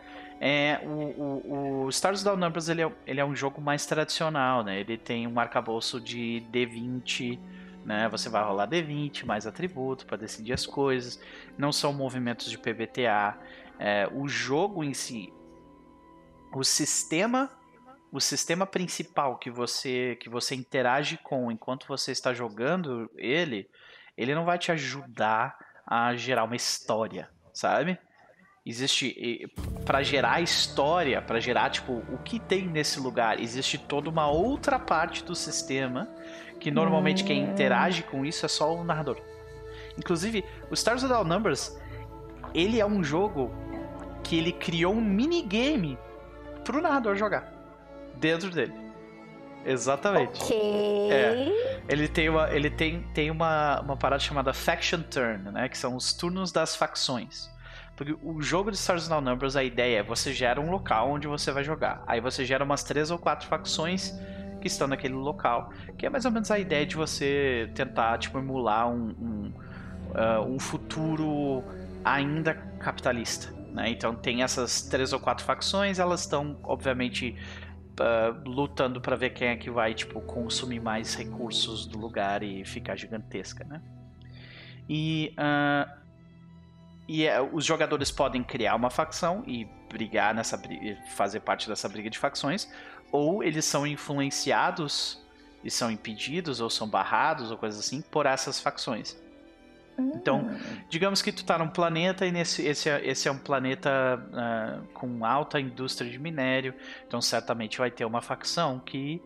é, o, o, o Stars Down Numbers ele é, ele é um jogo mais tradicional, né? Ele tem um arcabouço de D20, né? Você vai rolar D20, mais atributo para decidir as coisas. Não são movimentos de PBTA. É, o jogo em si, o sistema o sistema principal que você que você interage com enquanto você está jogando ele, ele não vai te ajudar a gerar uma história, sabe? Existe para gerar história, para gerar tipo o que tem nesse lugar, existe toda uma outra parte do sistema que normalmente quem interage com isso é só o narrador. Inclusive, o Stars Without Numbers, ele é um jogo que ele criou um minigame pro narrador jogar dentro dele. Exatamente. Ok. É. Ele tem uma, ele tem, tem uma, uma parada chamada Faction Turn, né? Que são os turnos das facções. Porque o jogo de Stars Now Numbers, a ideia é você gera um local onde você vai jogar. Aí você gera umas três ou quatro facções que estão naquele local. Que é mais ou menos a ideia de você tentar, tipo, emular um, um, uh, um futuro ainda capitalista. Né? Então tem essas três ou quatro facções, elas estão, obviamente, uh, lutando para ver quem é que vai tipo consumir mais recursos do lugar e ficar gigantesca, né? E, uh, e uh, os jogadores podem criar uma facção e brigar nessa fazer parte dessa briga de facções, ou eles são influenciados e são impedidos ou são barrados ou coisas assim por essas facções. Então, digamos que tu tá num planeta e nesse, esse, é, esse é um planeta uh, com alta indústria de minério, então certamente vai ter uma facção que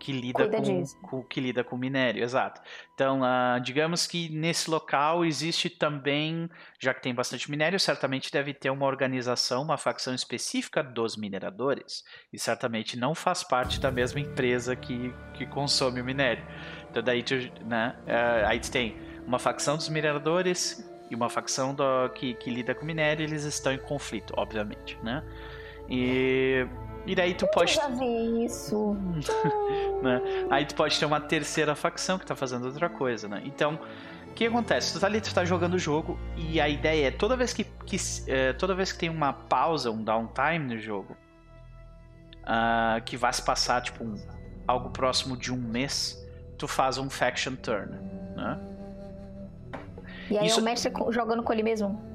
que lida com, com, que lida com minério, exato. Então, uh, digamos que nesse local existe também, já que tem bastante minério, certamente deve ter uma organização, uma facção específica dos mineradores, e certamente não faz parte da mesma empresa que, que consome o minério. Então, daí tu, né, uh, aí tu tem uma facção dos mineradores e uma facção do, que, que lida com minério, eles estão em conflito, obviamente, né? E, e daí tu pode. Eu já vi isso. né? Aí tu pode ter uma terceira facção que tá fazendo outra coisa, né? Então, o que acontece? Tu tá ali, tu tá jogando o jogo e a ideia é toda vez que, que é, toda vez que tem uma pausa, um downtime no jogo, uh, que vai se passar tipo um, algo próximo de um mês, tu faz um faction turn, né? E aí Isso... é o mestre jogando com ele mesmo?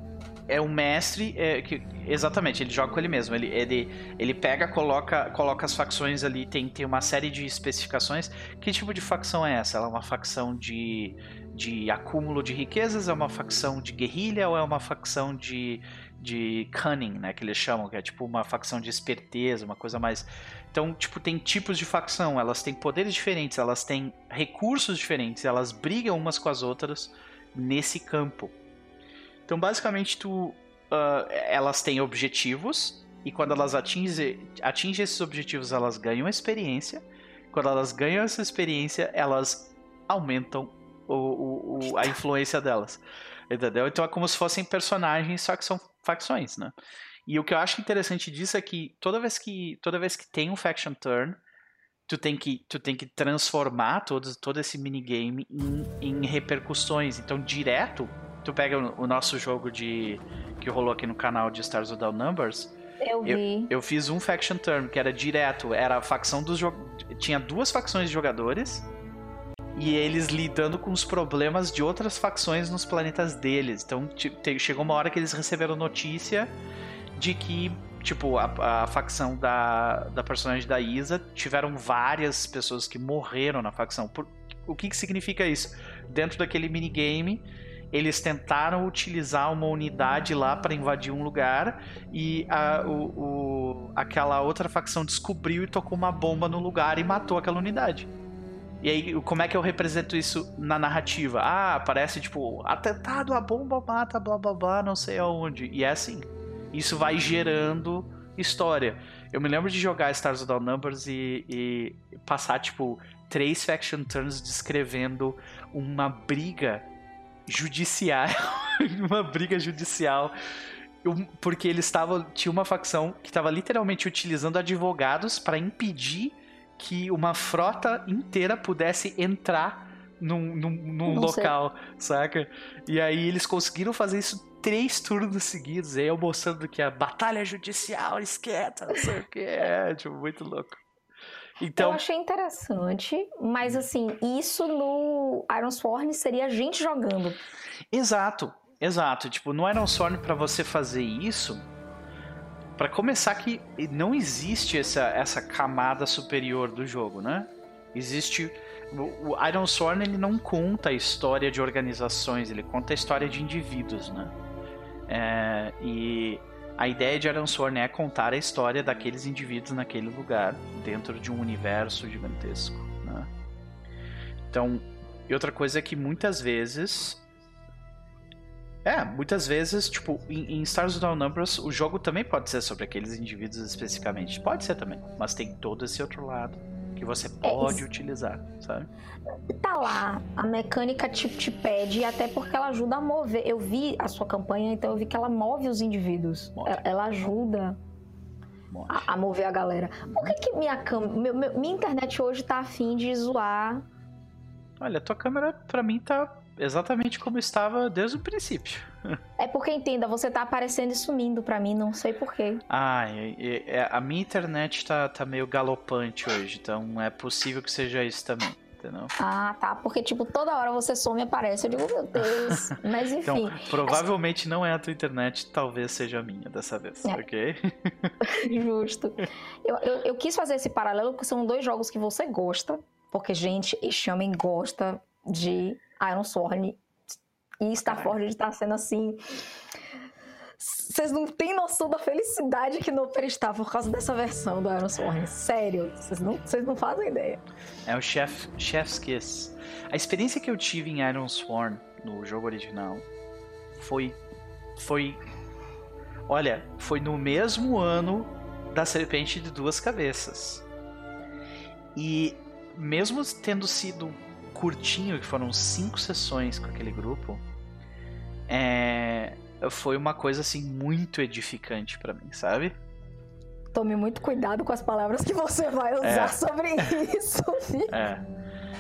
É o mestre, é, que, exatamente, ele joga com ele mesmo. Ele, ele, ele pega, coloca, coloca as facções ali, tem, tem uma série de especificações. Que tipo de facção é essa? Ela é uma facção de, de acúmulo de riquezas? É uma facção de guerrilha? Ou é uma facção de, de cunning, né? Que eles chamam, que é tipo uma facção de esperteza, uma coisa mais. Então, tipo, tem tipos de facção, elas têm poderes diferentes, elas têm recursos diferentes, elas brigam umas com as outras nesse campo. Então, basicamente, tu, uh, elas têm objetivos e quando elas atingem, atingem esses objetivos, elas ganham experiência. Quando elas ganham essa experiência, elas aumentam o, o, o, a influência delas. Entendeu? Então é como se fossem personagens, só que são facções, né? E o que eu acho interessante disso é que toda vez que, toda vez que tem um faction turn, tu tem que, tu tem que transformar todo, todo esse minigame em, em repercussões. Então, direto, tu pega o, nosso jogo de que rolou aqui no canal de Stars Without Numbers. Eu vi. Eu, eu fiz um faction turn que era direto, era a facção dos tinha duas facções de jogadores e eles lidando com os problemas de outras facções nos planetas deles. Então chegou uma hora que eles receberam notícia de que, tipo, a, a facção da, da personagem da Isa tiveram várias pessoas que morreram na facção. Por, o que, que significa isso? Dentro daquele minigame, eles tentaram utilizar uma unidade lá para invadir um lugar e a, o, o, aquela outra facção descobriu e tocou uma bomba no lugar e matou aquela unidade. E aí, como é que eu represento isso na narrativa? Ah, aparece tipo, atentado, a bomba mata, blá blá blá, não sei aonde. E é assim. Isso vai gerando história. Eu me lembro de jogar Stars Without Numbers e, e passar, tipo, três faction turns descrevendo uma briga judicial. uma briga judicial. Porque eles estavam. Tinha uma facção que estava literalmente utilizando advogados para impedir que uma frota inteira pudesse entrar num, num, num local, saca? E aí eles conseguiram fazer isso três turnos seguidos, aí eu mostrando que a batalha judicial esquenta, não sei o que, é, tipo, muito louco. Então... Eu achei interessante, mas assim, isso no Iron Sworn seria a gente jogando. Exato, exato. Tipo, no Iron Sworn, para você fazer isso, para começar que não existe essa, essa camada superior do jogo, né? Existe o Iron Sworn ele não conta a história de organizações, ele conta a história de indivíduos, né? É, e a ideia de Iron Sworn é contar a história daqueles indivíduos naquele lugar, dentro de um universo gigantesco, né? Então, e outra coisa é que muitas vezes é, muitas vezes, tipo, em, em Stars Without Numbers, o jogo também pode ser sobre aqueles indivíduos especificamente. Pode ser também, mas tem todo esse outro lado que você pode é, utilizar, sabe? Tá lá, a mecânica te, te pede, até porque ela ajuda a mover. Eu vi a sua campanha, então eu vi que ela move os indivíduos. Ela, ela, ajuda a, a, mover a galera. Por que, que minha, cam... Meu, meu, minha internet hoje tá afim de zoar? Olha, tua câmera pra mim tá exatamente como estava desde o princípio. É porque, entenda, você tá aparecendo e sumindo pra mim, não sei porquê. Ah, e, e, a minha internet tá, tá meio galopante hoje, então é possível que seja isso também. Entendeu? Ah, tá. Porque, tipo, toda hora você some e aparece. Eu digo, meu Deus. Mas enfim. Então, provavelmente não é a tua internet, talvez seja a minha dessa vez, é. ok? Justo. Eu, eu, eu, quis fazer esse paralelo porque são dois jogos que você gosta. Porque, gente, este homem gosta de Iron Sword e Starforged está sendo assim. Vocês não têm noção da felicidade que Noper está por causa dessa versão do Iron Sword. Sério, vocês não, vocês não fazem ideia. É o chef, Chef's Kiss. A experiência que eu tive em Iron Sworn no jogo original foi. Foi. Olha, foi no mesmo ano da Serpente de Duas Cabeças. E mesmo tendo sido curtinho, que foram cinco sessões com aquele grupo, é, foi uma coisa assim muito edificante para mim, sabe? Tome muito cuidado com as palavras que você vai usar é. sobre isso. É.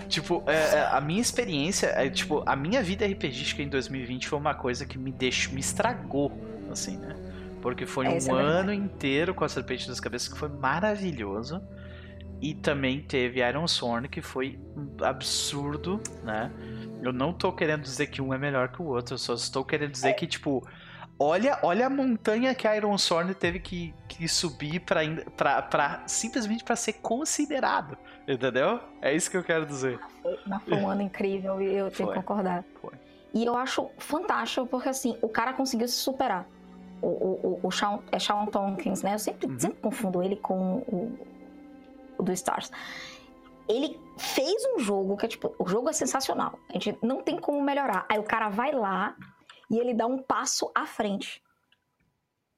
Tipo, é, é, a minha experiência, é, tipo, a minha vida RPGística em 2020 foi uma coisa que me deixou, me estragou, assim, né? Porque foi um é ano inteiro com a Serpente das Cabeças que foi maravilhoso. E também teve Iron Sworn, que foi absurdo, né? Eu não tô querendo dizer que um é melhor que o outro, eu só estou querendo dizer que, tipo, olha, olha a montanha que a Iron Sworn teve que, que subir pra, pra, pra simplesmente para ser considerado, entendeu? É isso que eu quero dizer. Mas foi um ano incrível e eu tenho foi, que concordar. Foi. E eu acho fantástico porque, assim, o cara conseguiu se superar. O, o, o, o Sean, é Sean Tompkins, né? Eu sempre, uhum. sempre confundo ele com o do Stars. Ele fez um jogo que é tipo, o jogo é sensacional. A gente não tem como melhorar. Aí o cara vai lá e ele dá um passo à frente.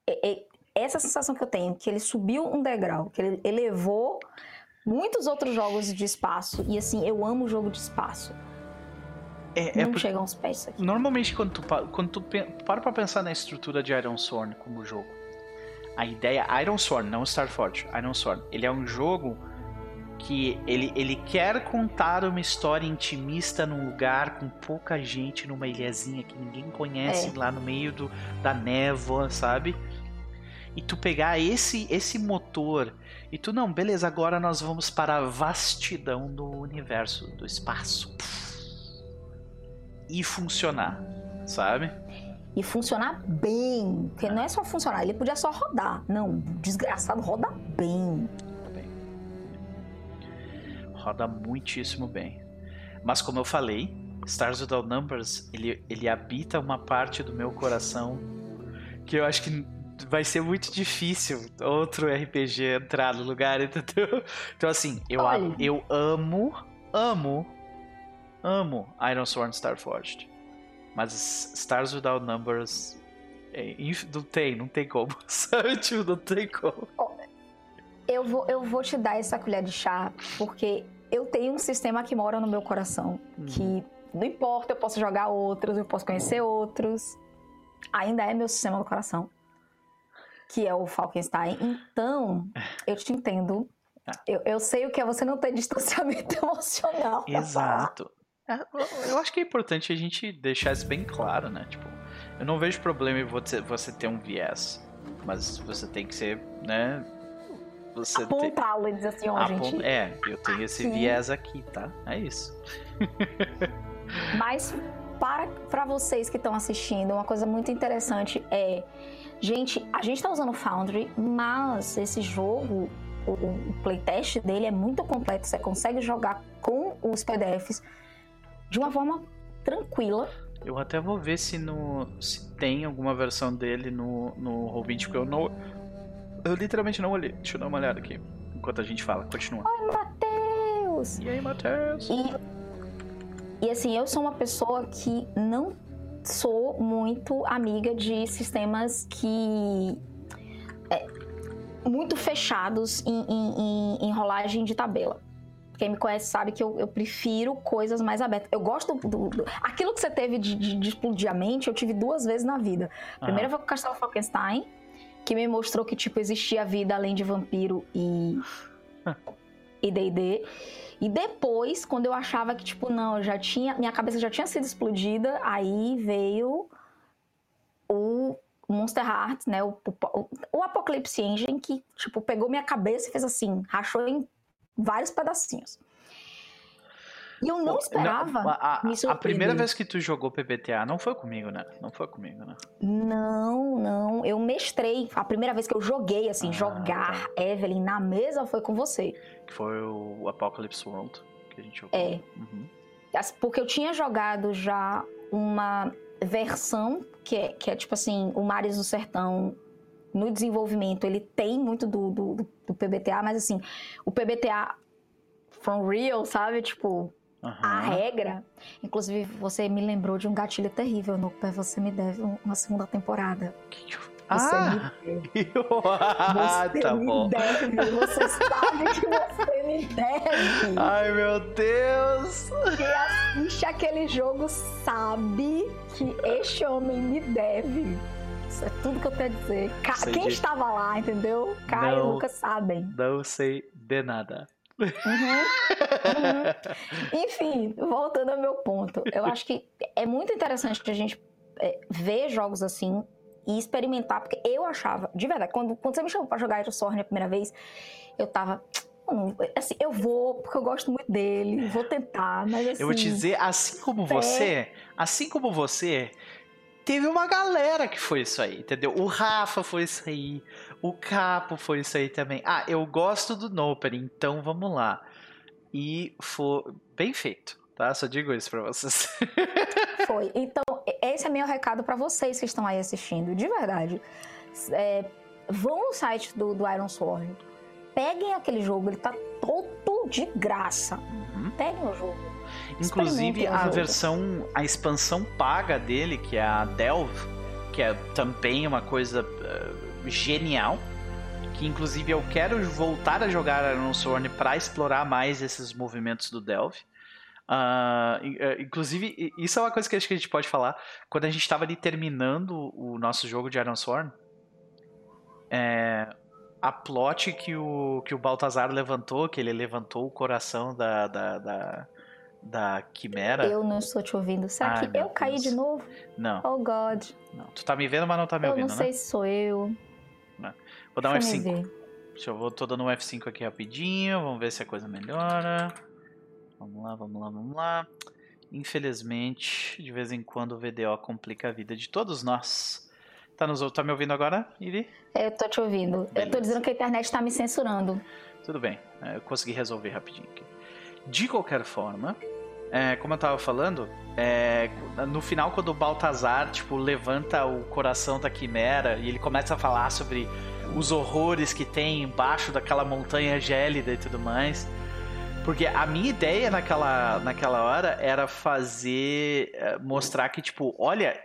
É, é, essa sensação que eu tenho, que ele subiu um degrau, que ele elevou muitos outros jogos de espaço. E assim, eu amo jogo de espaço. É, não é chegam aos pés aqui. Normalmente, quando tu, quando tu para pra pensar na estrutura de Iron Sworn como jogo, a ideia Iron Sworn, não Starforge, Iron Sworn, ele é um jogo que ele, ele quer contar uma história intimista num lugar com pouca gente, numa ilhazinha que ninguém conhece, é. lá no meio do, da névoa, sabe? e tu pegar esse esse motor e tu não, beleza, agora nós vamos para a vastidão do universo, do espaço. E funcionar, sabe? E funcionar bem. Porque não é só funcionar, ele podia só rodar. Não, desgraçado roda bem. Roda muitíssimo bem. Mas como eu falei, Stars Without Numbers, ele, ele habita uma parte do meu coração que eu acho que vai ser muito difícil outro RPG entrar no lugar, entendeu? Então, assim, eu, eu amo, amo, amo Iron Sworn Starforged. Mas Stars Without Numbers é, não tem, não tem como, sabe? Tipo, não tem como. Eu vou, eu vou te dar essa colher de chá, porque eu tenho um sistema que mora no meu coração, hum. que não importa, eu posso jogar outros, eu posso conhecer outros, ainda é meu sistema do coração que é o Falkenstein. Então, eu te entendo. Ah. Eu, eu sei o que é você não ter distanciamento emocional. Exato. É, eu acho que é importante a gente deixar isso bem claro, né? Tipo, eu não vejo problema em você, você ter um viés, mas você tem que ser, né? Você Apontá-lo tem... e dizer assim, ó, Apont... gente. É, eu tenho esse viés aqui, tá? É isso. mas para, para vocês que estão assistindo, uma coisa muito interessante é Gente, a gente tá usando o Foundry, mas esse jogo, o, o playtest dele é muito completo. Você consegue jogar com os PDFs de uma forma tranquila. Eu até vou ver se, no, se tem alguma versão dele no, no Roll20, porque eu não. Eu literalmente não olhei. Deixa eu dar uma olhada aqui. Enquanto a gente fala, continua. Oi, Matheus! E aí, Matheus? E, e assim, eu sou uma pessoa que não sou muito amiga de sistemas que. É, muito fechados em, em, em, em, rolagem de tabela. Quem me conhece sabe que eu, eu prefiro coisas mais abertas. Eu gosto do. do, do aquilo que você teve de, de, de, explodir a mente, eu tive duas vezes na vida. A primeira foi com o Castelo Falkenstein, que me mostrou que, tipo, existia vida além de vampiro e. e DD. E depois, quando eu achava que, tipo, não, já tinha. Minha cabeça já tinha sido explodida, aí veio o Monster Hearts, né? O, o, o Apocalypse Engine, que, tipo, pegou minha cabeça e fez assim, rachou em vários pedacinhos. E eu não esperava. Não, a, a, a, primeira vez que tu jogou PBTA não foi comigo, né? Não foi comigo, né? Não, não. Eu mestrei. A primeira vez que eu joguei, assim, ah, jogar tá. Evelyn na mesa foi com você. Que foi o Apocalypse World que a gente jogou. É. Uhum. Porque eu tinha jogado já uma versão que é, que é tipo assim, o Mares do Sertão no desenvolvimento, ele tem muito do, do, do PBTA, mas assim, o PBTA from real, sabe? Tipo, Uhum. A regra, inclusive você me lembrou de um gatilho terrível, no você me deve uma segunda temporada. Você ah, me deve. você tá me bom. deve, você sabe que você me deve. Ai meu Deus! Quem assiste aquele jogo sabe que este homem me deve. Isso é tudo que eu tenho a dizer. Ca Quem de... estava lá, entendeu? Caio e Lucas sabem. Não sei de nada. Uhum, uhum. Enfim, voltando ao meu ponto, eu acho que é muito interessante a gente é, ver jogos assim e experimentar, porque eu achava, de verdade, quando, quando você me chamou pra jogar Aerosorn a primeira vez, eu tava. Assim, eu vou, porque eu gosto muito dele, vou tentar, mas assim. Eu vou te assim, dizer, assim como você, assim como você, teve uma galera que foi isso aí, entendeu? O Rafa foi isso aí, o Capo foi isso aí também. Ah, eu gosto do Noper, então vamos lá. E foi bem feito, tá? Só digo isso pra vocês. Foi. Então, esse é meu recado para vocês que estão aí assistindo, de verdade. É, vão no site do, do Iron Sword, peguem aquele jogo, ele tá todo de graça. Uhum. Peguem o jogo. Inclusive a jogo. versão, a expansão paga dele, que é a Delve, que é também uma coisa uh, genial. Que inclusive eu quero voltar a jogar Iron Sword para explorar mais esses movimentos do Delve. Uh, inclusive, isso é uma coisa que acho que a gente pode falar. Quando a gente estava ali terminando o nosso jogo de Iron Sword, é, a plot que o, que o Baltazar levantou, que ele levantou o coração da, da, da, da Quimera. Eu não estou te ouvindo. Será Ai, que eu Deus. caí de novo? Não. Oh, God. Não. Tu tá me vendo, mas não tá me eu ouvindo, Eu não sei né? se sou eu. Né? Vou dar um F5. Ver. Deixa eu vou tô dando um F5 aqui rapidinho, vamos ver se a coisa melhora. Vamos lá, vamos lá, vamos lá. Infelizmente, de vez em quando o VDO complica a vida de todos nós. Tá, nos, tá me ouvindo agora, Ivy? Eu tô te ouvindo. Beleza. Eu tô dizendo que a internet tá me censurando. Tudo bem, é, eu consegui resolver rapidinho aqui. De qualquer forma, é, como eu tava falando, é, no final quando o Baltazar, tipo, levanta o coração da Quimera e ele começa a falar sobre os horrores que tem embaixo daquela montanha gélida e tudo mais. Porque a minha ideia naquela, naquela hora era fazer. Eh, mostrar que, tipo, olha,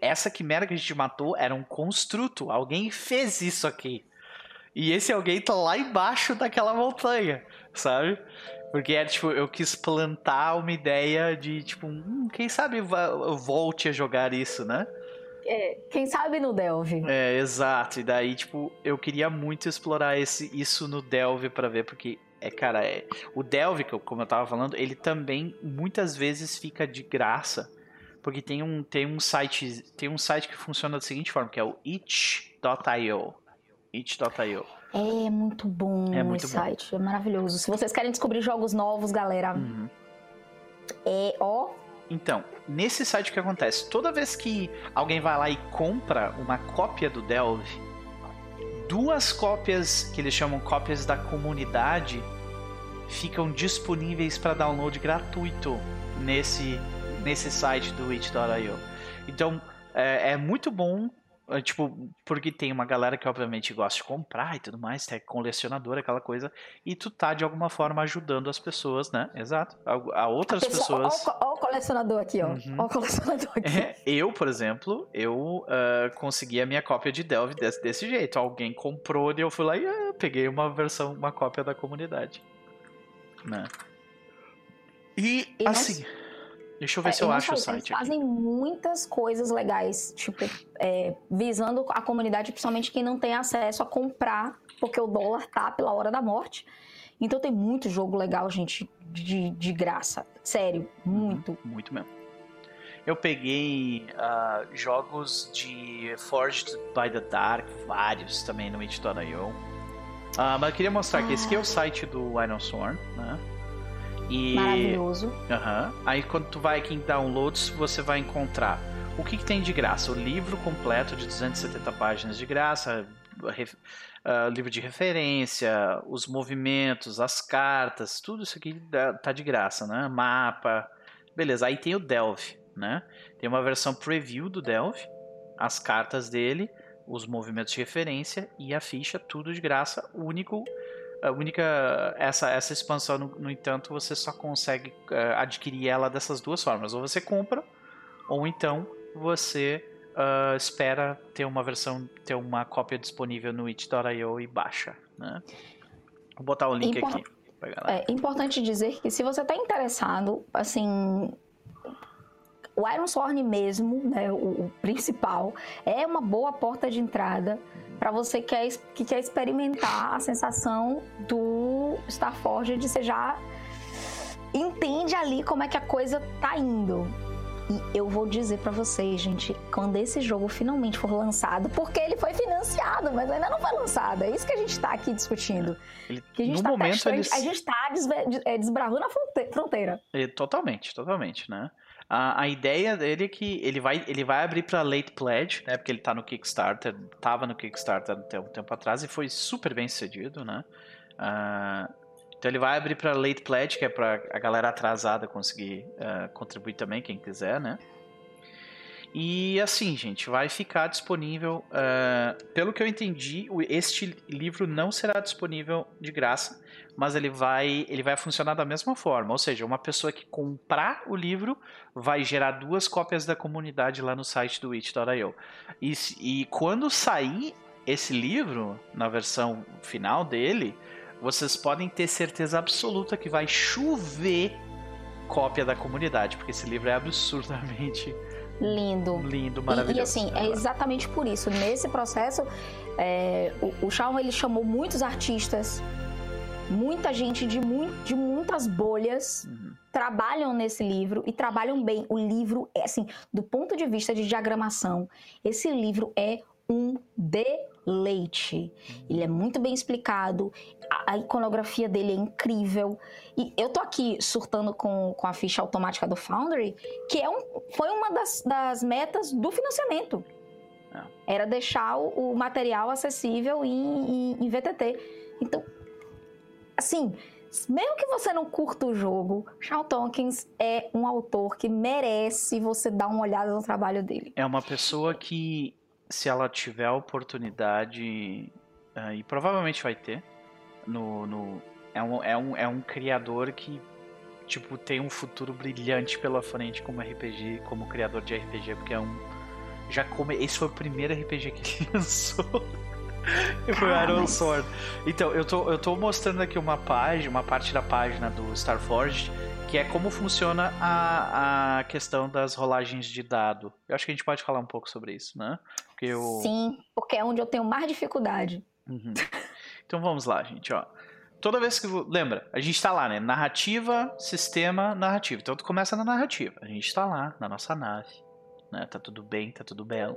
essa quimera que a gente matou era um construto. Alguém fez isso aqui. E esse alguém tá lá embaixo daquela montanha, sabe? Porque é tipo, eu quis plantar uma ideia de, tipo, hum, quem sabe eu volte a jogar isso, né? É, quem sabe no Delve. É, exato. E daí, tipo, eu queria muito explorar esse, isso no Delve para ver, porque é, cara, é, o Delve, como eu tava falando, ele também muitas vezes fica de graça. Porque tem um, tem um site. Tem um site que funciona da seguinte forma, que é o itch.io. itch.io. É muito bom é muito esse bom. site, é maravilhoso. Se vocês querem descobrir jogos novos, galera, uhum. é ó. Então, nesse site o que acontece? Toda vez que alguém vai lá e compra uma cópia do Delve, duas cópias que eles chamam cópias da comunidade ficam disponíveis para download gratuito nesse, nesse site do itch.io. Então é, é, muito bom, tipo, porque tem uma galera que obviamente gosta de comprar e tudo mais, é colecionador, aquela coisa, e tu tá de alguma forma ajudando as pessoas, né? Exato. A, a outras pessoa, pessoas. Olha o colecionador aqui, ó. Uhum. Olha o colecionador aqui. É, eu, por exemplo, eu uh, consegui a minha cópia de Delve desse, desse jeito. Alguém comprou e eu fui lá e uh, peguei uma versão, uma cópia da comunidade né? E, e assim, nós... deixa eu ver é, se eu acho o site. Eles fazem muitas coisas legais, tipo, é, visando a comunidade, principalmente quem não tem acesso a comprar, porque o dólar tá pela hora da morte. Então tem muito jogo legal, gente, de, de graça. Sério, muito. Uhum, muito mesmo. Eu peguei uh, jogos de Forged by the Dark, vários também no itch.io. Ah, mas eu queria mostrar ah. que esse aqui é o site do Iron Sworn, né? E... Maravilhoso. Uhum. Aí quando tu vai aqui em downloads, você vai encontrar o que, que tem de graça. O livro completo de 270 páginas de graça, uh, livro de referência, os movimentos, as cartas, tudo isso aqui tá de graça, né? Mapa. Beleza, aí tem o Delve, né? Tem uma versão preview do Delve, as cartas dele os movimentos de referência e a ficha, tudo de graça. Único, a única essa essa expansão, no, no entanto, você só consegue uh, adquirir ela dessas duas formas. Ou você compra, ou então você uh, espera ter uma versão, ter uma cópia disponível no itch.io e baixa, né? Vou botar o link aqui. É importante dizer que se você está interessado, assim, o Iron Sword mesmo, né, o, o principal, é uma boa porta de entrada para você que quer, que quer experimentar a sensação do Starforge de você já entende ali como é que a coisa tá indo. E eu vou dizer para vocês, gente, quando esse jogo finalmente for lançado, porque ele foi financiado, mas ainda não foi lançado. É isso que a gente tá aqui discutindo. Ele, que a gente no tá momento eles... A gente tá é, desbravando a fronteira. É, totalmente, totalmente, né? A, a ideia dele é que ele vai, ele vai abrir para late pledge, né? Porque ele tá no Kickstarter, tava no Kickstarter até um tempo atrás e foi super bem sucedido, né? Uh, então ele vai abrir para late pledge, que é para a galera atrasada conseguir uh, contribuir também, quem quiser, né? E assim, gente, vai ficar disponível. Uh, pelo que eu entendi, este livro não será disponível de graça mas ele vai, ele vai funcionar da mesma forma. Ou seja, uma pessoa que comprar o livro vai gerar duas cópias da comunidade lá no site do itch.io. E, e quando sair esse livro, na versão final dele, vocês podem ter certeza absoluta que vai chover cópia da comunidade, porque esse livro é absurdamente lindo. Lindo, maravilhoso. E, e assim, é exatamente por isso. Nesse processo, é, o, o Shawn, ele chamou muitos artistas muita gente de, mu de muitas bolhas uhum. trabalham nesse livro e trabalham bem. O livro é assim, do ponto de vista de diagramação, esse livro é um deleite. Ele é muito bem explicado, a, a, iconografia dele é incrível. E eu tô aqui surtando com, com a ficha automática do Foundry, que é um, foi uma das, das metas do financiamento. É. Era deixar o, o, material acessível em, em, em VTT. Então, assim, mesmo que você não curta o jogo, Charles Tompkins é um autor que merece você dar uma olhada no trabalho dele. É uma pessoa que se ela tiver a oportunidade, uh, e provavelmente vai ter, no, no, é, um, é, um, é um criador que tipo, tem um futuro brilhante pela frente como RPG, como criador de RPG, porque é um. Já come, esse foi o primeiro RPG que ele lançou. e foi o Iron Sword. Então, eu tô, eu tô mostrando aqui uma página, uma parte da página do Starforged que é como funciona a, a questão das rolagens de dado. Eu acho que a gente pode falar um pouco sobre isso, né? Porque eu... Sim, porque é onde eu tenho mais dificuldade. Uhum. Então vamos lá, gente, ó. Toda vez que. Lembra, a gente tá lá, né? Narrativa, sistema, narrativa. Então tu começa na narrativa. A gente tá lá, na nossa nave. Né? Tá tudo bem, tá tudo belo.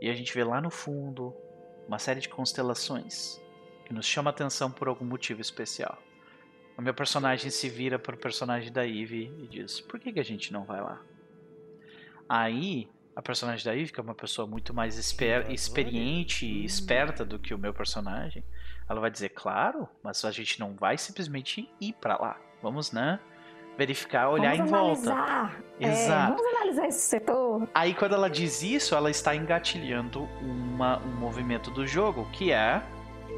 E a gente vê lá no fundo uma série de constelações que nos chama atenção por algum motivo especial. O meu personagem se vira pro personagem da Eve e diz: Por que, que a gente não vai lá? Aí, a personagem da Eve, que é uma pessoa muito mais esper experiente e esperta do que o meu personagem, ela vai dizer: Claro, mas a gente não vai simplesmente ir para lá. Vamos, né? Verificar, olhar vamos em analisar. volta. É, Exato. Vamos analisar esse setor. Aí, quando ela diz isso, ela está engatilhando uma, um movimento do jogo, que é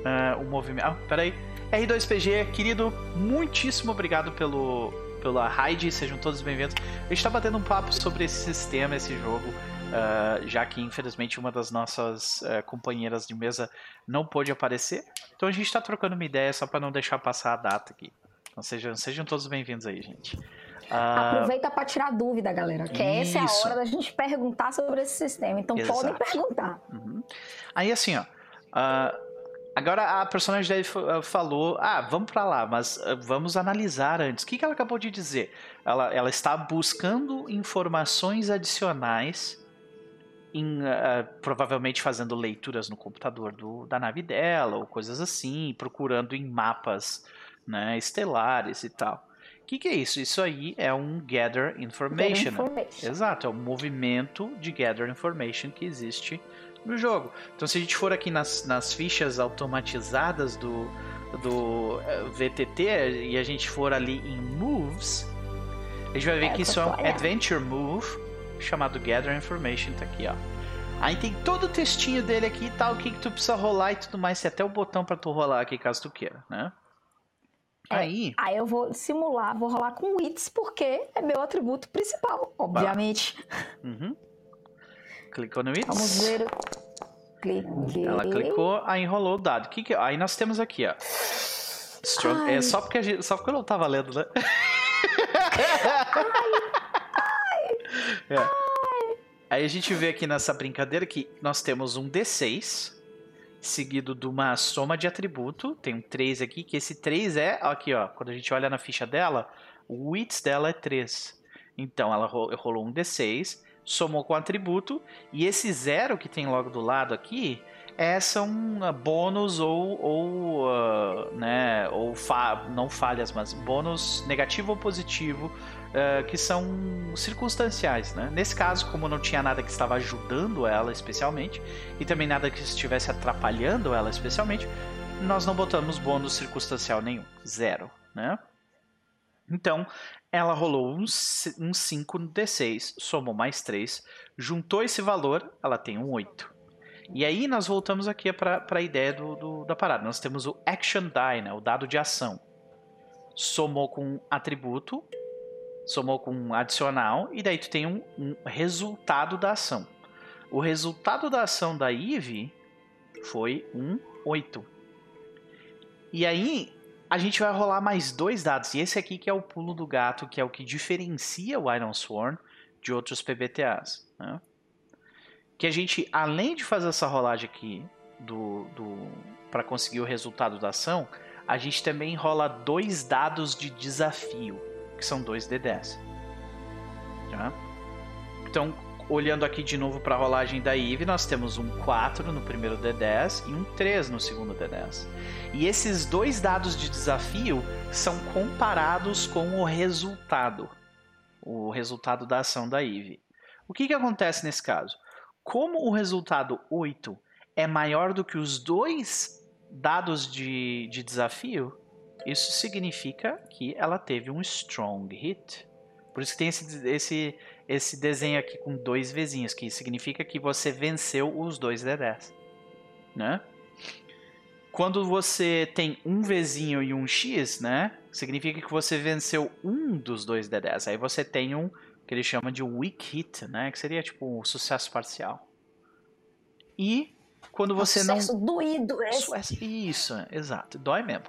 uh, o movimento. Ah, peraí. R2PG, querido, muitíssimo obrigado pelo, pela raid, sejam todos bem-vindos. A gente está batendo um papo sobre esse sistema, esse jogo, uh, já que infelizmente uma das nossas uh, companheiras de mesa não pôde aparecer. Então a gente está trocando uma ideia só para não deixar passar a data aqui. Então sejam, sejam todos bem-vindos aí, gente. Uh... Aproveita para tirar dúvida, galera, que Isso. essa é a hora da gente perguntar sobre esse sistema. Então Exato. podem perguntar. Uhum. Aí assim, ó. Uh, Agora a personagem dele falou: ah, vamos para lá, mas vamos analisar antes. O que, que ela acabou de dizer? Ela, ela está buscando informações adicionais, em, uh, provavelmente fazendo leituras no computador do, da nave dela, ou coisas assim, procurando em mapas né, estelares e tal. O que, que é isso? Isso aí é um Gather information. Gather information. Exato, é um movimento de Gather Information que existe no jogo. Então, se a gente for aqui nas, nas fichas automatizadas do, do eh, VTT e a gente for ali em Moves, a gente vai ver é, que isso é um Adventure Move chamado Gather Information, tá aqui, ó. Aí tem todo o textinho dele aqui e tal, o que, que tu precisa rolar e tudo mais. Tem até o botão para tu rolar aqui caso tu queira, né? É, aí... aí eu vou simular, vou rolar com Wits porque é meu atributo principal, obviamente. Uhum. Clicou no It's. Vamos ver. Cliquei. Ela clicou, aí enrolou o dado. Que que... Aí nós temos aqui, ó. Strong... É só porque, a gente... só porque eu não tava lendo, né? É. Aí a gente vê aqui nessa brincadeira que nós temos um D6 seguido de uma soma de atributo. Tem um 3 aqui, que esse 3 é, aqui ó, quando a gente olha na ficha dela, o wits dela é 3. Então ela rolou um D6 somou com atributo, e esse zero que tem logo do lado aqui é, são uh, bônus ou, ou uh, né, ou fa não falhas, mas bônus negativo ou positivo, uh, que são circunstanciais. Né? Nesse caso, como não tinha nada que estava ajudando ela especialmente, e também nada que estivesse atrapalhando ela especialmente, nós não botamos bônus circunstancial nenhum, zero. Né? Então, ela rolou um 5 no D6, somou mais 3, juntou esse valor, ela tem um 8. E aí nós voltamos aqui para a ideia do, do, da parada. Nós temos o Action Die, né, o dado de ação. Somou com atributo, somou com adicional, e daí tu tem um, um resultado da ação. O resultado da ação da Eve foi um 8. E aí, a gente vai rolar mais dois dados. E esse aqui que é o pulo do gato, que é o que diferencia o Iron Sworn de outros PBTAs. Né? Que a gente, além de fazer essa rolagem aqui do, do para conseguir o resultado da ação, a gente também rola dois dados de desafio, que são dois D10. Tá? Então, olhando aqui de novo para a rolagem da Eve, nós temos um 4 no primeiro D10 e um 3 no segundo D10. E esses dois dados de desafio são comparados com o resultado, o resultado da ação da Eve. O que, que acontece nesse caso? Como o resultado 8 é maior do que os dois dados de, de desafio, isso significa que ela teve um strong hit. Por isso que tem esse, esse, esse desenho aqui com dois vizinhos, que significa que você venceu os dois D10. Né? Quando você tem um Vzinho e um X, né? Significa que você venceu um dos dois D10. Aí você tem um que ele chama de weak hit, né? Que seria tipo um sucesso parcial. E quando você sucesso não. doído, é? Isso, exato. Dói mesmo.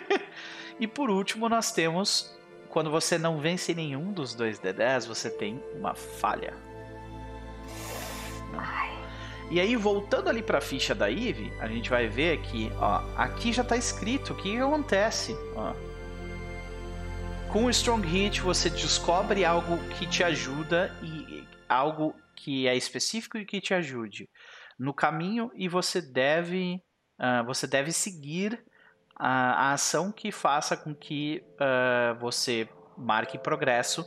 e por último, nós temos. Quando você não vence nenhum dos dois D10, você tem uma falha. Ai. E aí, voltando ali para a ficha da Eve, a gente vai ver que, ó, aqui já está escrito o que, que acontece. Ó. Com o Strong Hit, você descobre algo que te ajuda e algo que é específico e que te ajude no caminho e você deve, uh, você deve seguir a, a, ação que faça com que uh, você marque progresso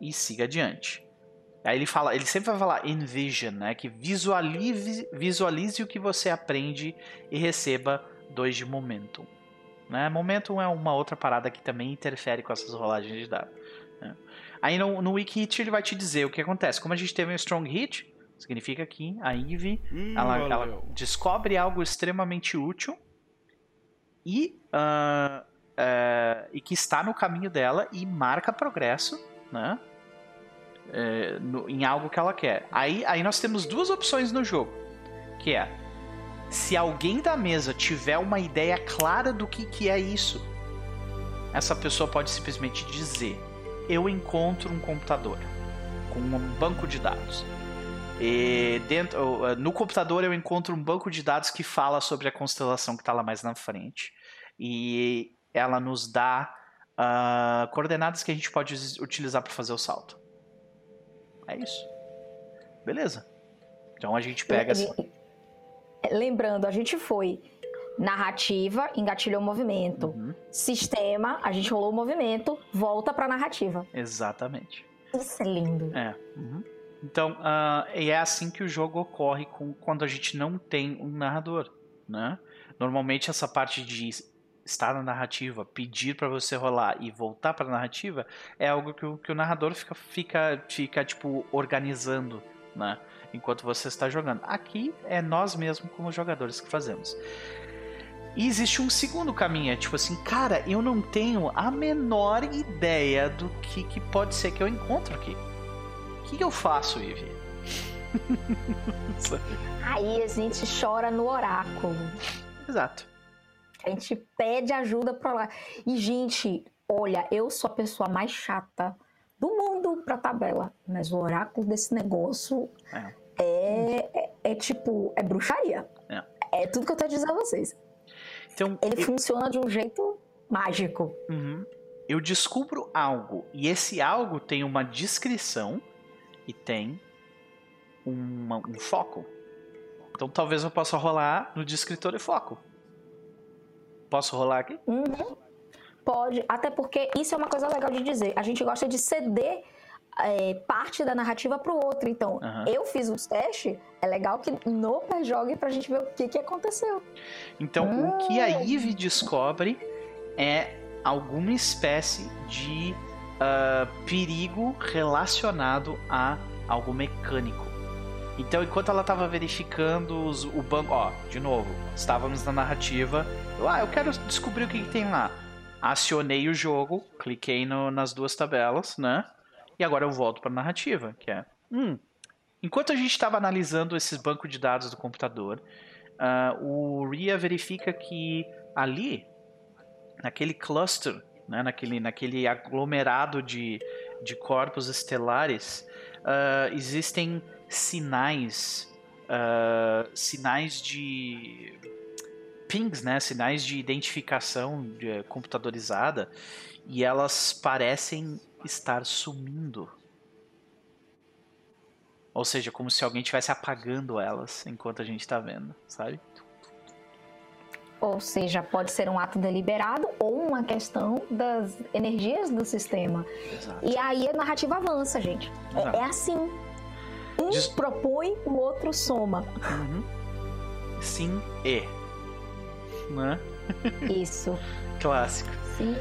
e siga adiante. Aí ele fala, ele sempre vai falar envision, né, que visualize, visualize o que você aprende e receba dois de momentum. Né? Momentum é uma outra parada que também interfere com essas rolagens de dados. Né? Aí no, no Wiki Hit ele vai te dizer o que acontece. Como a gente teve um Strong Hit, Significa que a Eve hum, ela, ela, descobre algo extremamente útil e, uh, uh, e que está no caminho dela e marca progresso, né? Uh, no, em algo que ela quer. Aí, aí nós temos duas opções no jogo, que é se alguém da mesa tiver uma ideia clara do que, que é isso, essa pessoa pode simplesmente dizer: eu encontro um computador com um banco de dados. E dentro, no computador eu encontro um banco de dados que fala sobre a constelação que está lá mais na frente. E ela nos dá uh, coordenadas que a gente pode utilizar para fazer o salto. É isso. Beleza. Então a gente pega. Essa... Lembrando, a gente foi narrativa, engatilhou o movimento. Uhum. Sistema, a gente rolou o movimento, volta para narrativa. Exatamente. Isso é lindo. É. Uhum. Então, uh, é assim que o jogo ocorre com, quando a gente não tem um narrador, né? Normalmente essa parte de estar na narrativa, pedir para você rolar e voltar para a narrativa é algo que o, que o narrador fica, fica, fica tipo organizando, né? Enquanto você está jogando. Aqui é nós mesmos como jogadores que fazemos. E existe um segundo caminho, é tipo assim, cara, eu não tenho a menor ideia do que, que pode ser que eu encontro aqui que, que eu faço, Ivy? Aí a gente chora no oráculo. Exato. A gente pede ajuda pra lá. E, gente, olha, eu sou a pessoa mais chata do mundo pra tabela. Mas o oráculo desse negócio é, é, é, é tipo, é bruxaria. É. é. tudo que eu tô dizendo a vocês. Então, Ele eu... funciona de um jeito mágico. Uhum. Eu descubro algo e esse algo tem uma descrição e tem uma, um foco. Então talvez eu possa rolar no descritor e foco. Posso rolar aqui? Uhum. Pode, até porque isso é uma coisa legal de dizer. A gente gosta de ceder é, parte da narrativa para o outro. Então, uhum. eu fiz os testes, é legal que no pé jogue para a gente ver o que, que aconteceu. Então, hum. o que a Eve descobre é alguma espécie de uh, perigo relacionado a algo mecânico. Então, enquanto ela estava verificando os, o banco, ó, de novo, estávamos na narrativa. Eu, ah, eu quero descobrir o que, que tem lá. Acionei o jogo, cliquei no, nas duas tabelas, né? E agora eu volto para a narrativa, que é, hum, enquanto a gente estava analisando esses bancos de dados do computador, uh, o RIA verifica que ali, naquele cluster né, naquele, naquele aglomerado de, de corpos estelares, uh, existem sinais, uh, sinais de pings, né, sinais de identificação de, computadorizada, e elas parecem estar sumindo. Ou seja, como se alguém estivesse apagando elas enquanto a gente está vendo, sabe? Ou seja, pode ser um ato deliberado ou uma questão das energias do sistema. Exato. E aí a narrativa avança, gente. É, é, assim. Um Diz... propõe, o outro soma. Uhum. Sim e. Né? Isso. Clássico. Sim.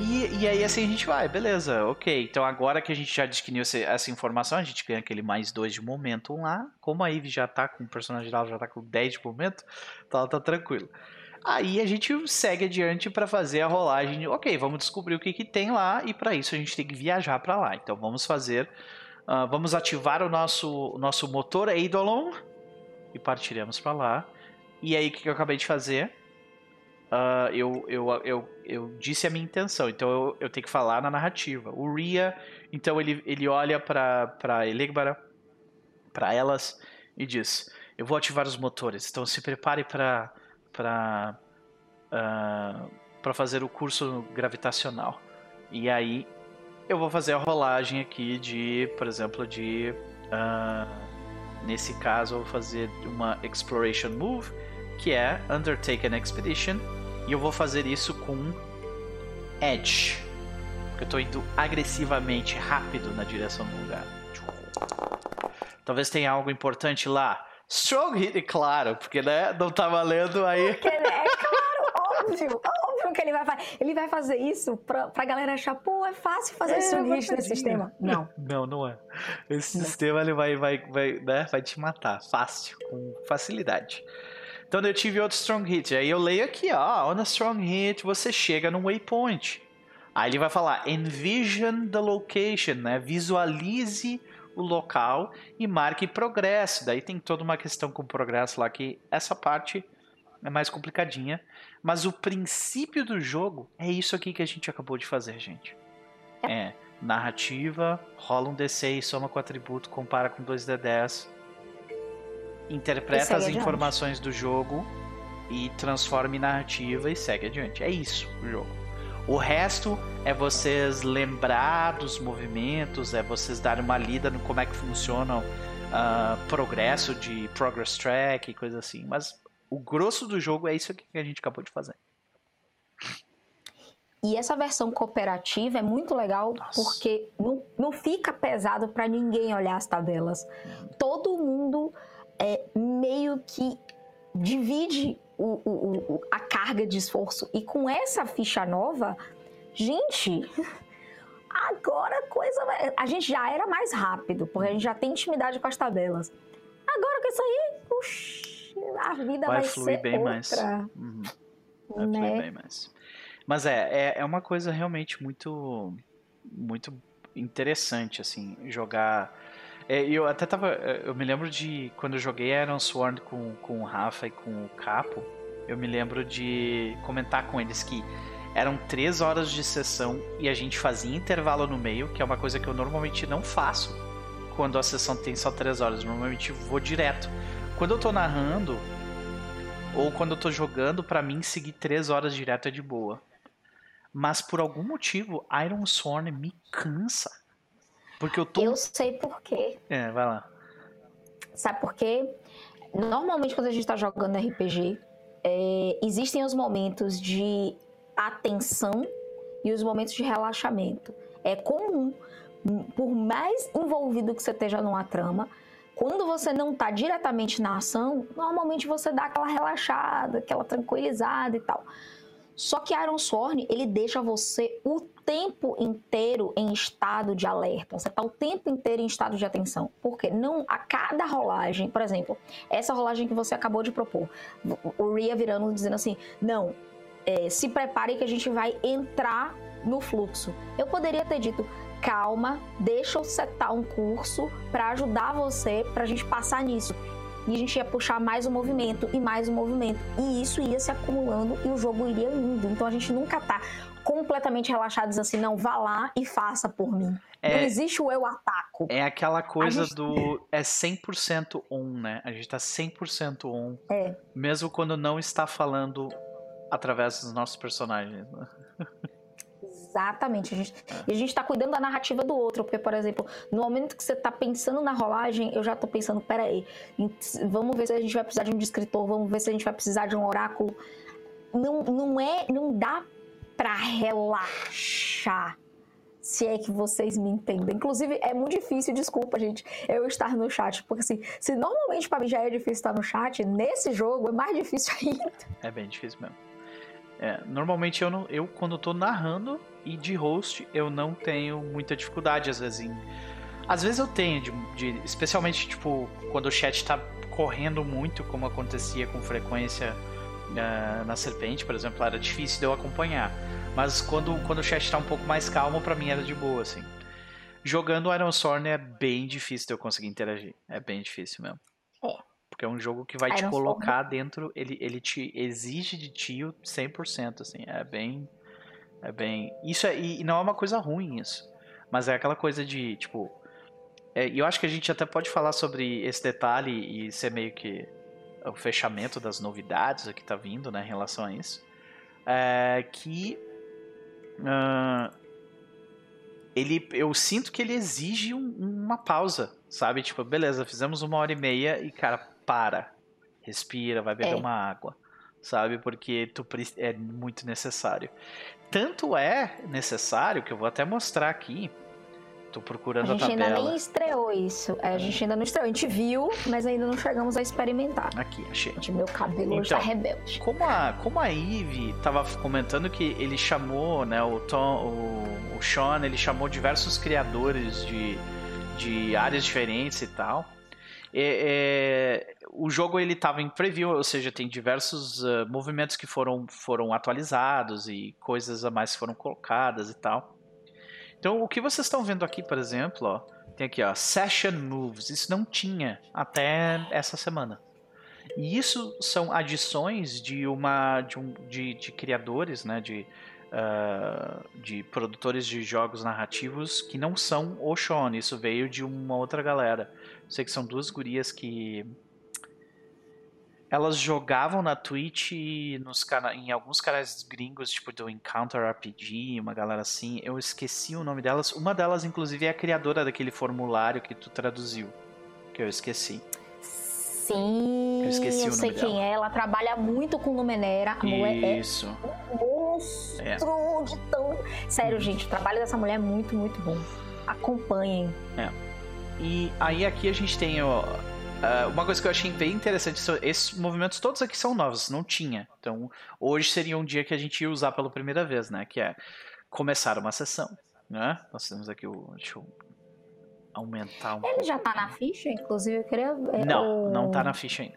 E, e aí assim a gente vai, beleza, ok. Então agora que a gente já adquiriu essa, informação, a gente ganha aquele mais dois de momento lá. Como a Eve já tá com o personagem dela, já tá com 10 de momento, então ela tá tranquila. Aí a gente segue adiante para fazer a rolagem. Ok, vamos descobrir o que, que tem lá e para isso a gente tem que viajar para lá. Então vamos fazer, uh, vamos ativar o nosso, nosso motor Eidolon e partiremos para lá. E aí o que, que eu acabei de fazer? Uh, eu, eu, eu, eu disse a minha intenção, então eu, eu tenho que falar na narrativa. O Ria, então ele, ele olha para Elegbara, para elas, e diz: Eu vou ativar os motores, então se prepare para uh, para fazer o curso gravitacional. E aí eu vou fazer a rolagem aqui de, por exemplo, de. Uh, nesse caso, eu vou fazer uma Exploration Move, que é Undertake an Expedition. E eu vou fazer isso com Edge. Porque eu tô indo agressivamente rápido na direção do lugar. Talvez tenha algo importante lá. Strong hit, claro, porque né, não tá valendo aí. Porque, né, é claro, óbvio, óbvio que ele vai fazer. Ele vai fazer isso pra, pra galera achar, pô, é fácil fazer é, strong hit nesse sistema. Não. Não, não é. Esse não. sistema ele vai, vai, vai, né, vai te matar. Fácil, com facilidade. Então eu tive outro strong hit. Aí eu leio aqui, ó, on a strong hit você chega no waypoint. Aí ele vai falar envision the location, né? Visualize o local e marque progresso. Daí tem toda uma questão com progresso lá que essa parte é mais complicadinha, mas o princípio do jogo é isso aqui que a gente acabou de fazer, gente. É narrativa, rola um D6, soma com atributo, compara com 2D10 interpreta as informações do jogo e transforma em narrativa e segue adiante. É isso o jogo. O resto é vocês lembrar dos movimentos, é vocês darem uma lida no como é que funciona uh, progresso de progress track e coisa assim. Mas o grosso do jogo é isso que a gente acabou de fazer. E essa versão cooperativa é muito legal Nossa. porque não, não fica pesado para ninguém olhar as tabelas. Todo mundo meio que divide o, o, o, a carga de esforço. E com essa ficha nova, gente, agora a coisa vai... A gente já era mais rápido, porque a gente já tem intimidade com as tabelas. Agora com isso aí, uxi, a vida vai, vai fluir bem outra. mais. Uhum. Vai né? fluir bem mais. Mas é, é, é uma coisa realmente muito, muito interessante, assim, jogar é, eu até tava. É, eu me lembro de quando eu joguei Iron Sworn com, com o Rafa e com o Capo. Eu me lembro de comentar com eles que eram três horas de sessão e a gente fazia intervalo no meio, que é uma coisa que eu normalmente não faço quando a sessão tem só três horas. Normalmente vou direto. Quando eu tô narrando ou quando eu tô jogando, para mim seguir três horas direto é de boa. Mas por algum motivo, Iron Sworn me cansa. Porque eu tô. Eu sei por quê. É, vai lá. Sabe por quê? Normalmente, quando a gente tá jogando RPG, é, existem os momentos de atenção e os momentos de relaxamento. É comum, por mais envolvido que você esteja numa trama, quando você não está diretamente na ação, normalmente você dá aquela relaxada, aquela tranquilizada e tal. Só que Iron Sworn, ele deixa você o tempo inteiro em estado de alerta. Você está o tempo inteiro em estado de atenção. Porque não a cada rolagem, por exemplo, essa rolagem que você acabou de propor, o Ria virando dizendo assim, não, é, se prepare que a gente vai entrar no fluxo. Eu poderia ter dito, calma, deixa eu setar um curso para ajudar você, para a gente passar nisso e a gente ia puxar mais o movimento e mais o movimento. E isso ia se acumulando e o jogo iria indo. Então a gente nunca tá completamente relaxados assim, não, vá lá e faça por mim. É, não existe o eu ataco. É aquela coisa gente... do. É 100% on, né? A gente tá 100% on. É. Mesmo quando não está falando através dos nossos personagens. Exatamente. A gente, E a gente tá cuidando da narrativa do outro, porque, por exemplo, no momento que você tá pensando na rolagem, eu já tô pensando, peraí, vamos ver se a gente vai precisar de um descritor, vamos ver se a gente vai precisar de um oráculo. Não, não é. Não dá pra relaxar se é que vocês me entendem. Inclusive, é muito difícil, desculpa, gente, eu estar no chat, porque assim, se normalmente para mim já é difícil estar no chat, nesse jogo é mais difícil ainda. É bem difícil mesmo. É, normalmente eu, não, eu, quando tô narrando e de host, eu não tenho muita dificuldade, às vezes, em... Às vezes eu tenho, de, de, especialmente, tipo, quando o chat tá correndo muito, como acontecia com frequência uh, na Serpente, por exemplo, era difícil de eu acompanhar. Mas quando, quando o chat tá um pouco mais calmo, para mim era de boa, assim. Jogando Iron Sword é bem difícil de eu conseguir interagir. É bem difícil mesmo. É. Porque é um jogo que vai Iron te colocar Sword. dentro, ele, ele te exige de ti o 100%, assim. É bem... É bem... Isso é... E não é uma coisa ruim, isso. Mas é aquela coisa de, tipo... É, eu acho que a gente até pode falar sobre esse detalhe e ser meio que o fechamento das novidades que tá vindo, né, em relação a isso. É, que Uh, ele, eu sinto que ele exige um, uma pausa, sabe? Tipo, beleza, fizemos uma hora e meia e, cara, para. Respira, vai beber é. uma água, sabe? Porque tu, é muito necessário. Tanto é necessário que eu vou até mostrar aqui Tô procurando a, a tabela. A gente ainda nem estreou isso. É, a gente ainda não estreou. A gente viu, mas ainda não chegamos a experimentar. Aqui, achei. Gente, meu cabelo então, tá rebelde. Como a, como a Eve tava comentando que ele chamou, né, o Tom, o, o Sean, ele chamou diversos criadores de, de áreas diferentes e tal. É, é, o jogo ele estava em preview, ou seja, tem diversos uh, movimentos que foram, foram atualizados e coisas a mais foram colocadas e tal. Então, o que vocês estão vendo aqui, por exemplo, ó, tem aqui, ó, Session Moves. Isso não tinha até essa semana. E isso são adições de uma de, um, de, de criadores, né, de, uh, de produtores de jogos narrativos que não são o Sean. Isso veio de uma outra galera. Sei que são duas gurias que elas jogavam na Twitch nos em alguns canais gringos, tipo do Encounter RPG, uma galera assim. Eu esqueci o nome delas. Uma delas, inclusive, é a criadora daquele formulário que tu traduziu. Que eu esqueci. Sim, eu, esqueci eu sei quem dela. é. Ela trabalha muito com Numenera. A mulher Isso. é um monstro é. de tão... Sério, gente, o trabalho dessa mulher é muito, muito bom. Acompanhem. É. E aí aqui a gente tem ó, Uh, uma coisa que eu achei bem interessante, esses movimentos todos aqui são novos, não tinha. Então, hoje seria um dia que a gente ia usar pela primeira vez, né? Que é começar uma sessão, né? Nós temos aqui o... Deixa eu aumentar um Ele pouco. já tá na ficha, inclusive eu queria... Não, não tá na ficha ainda.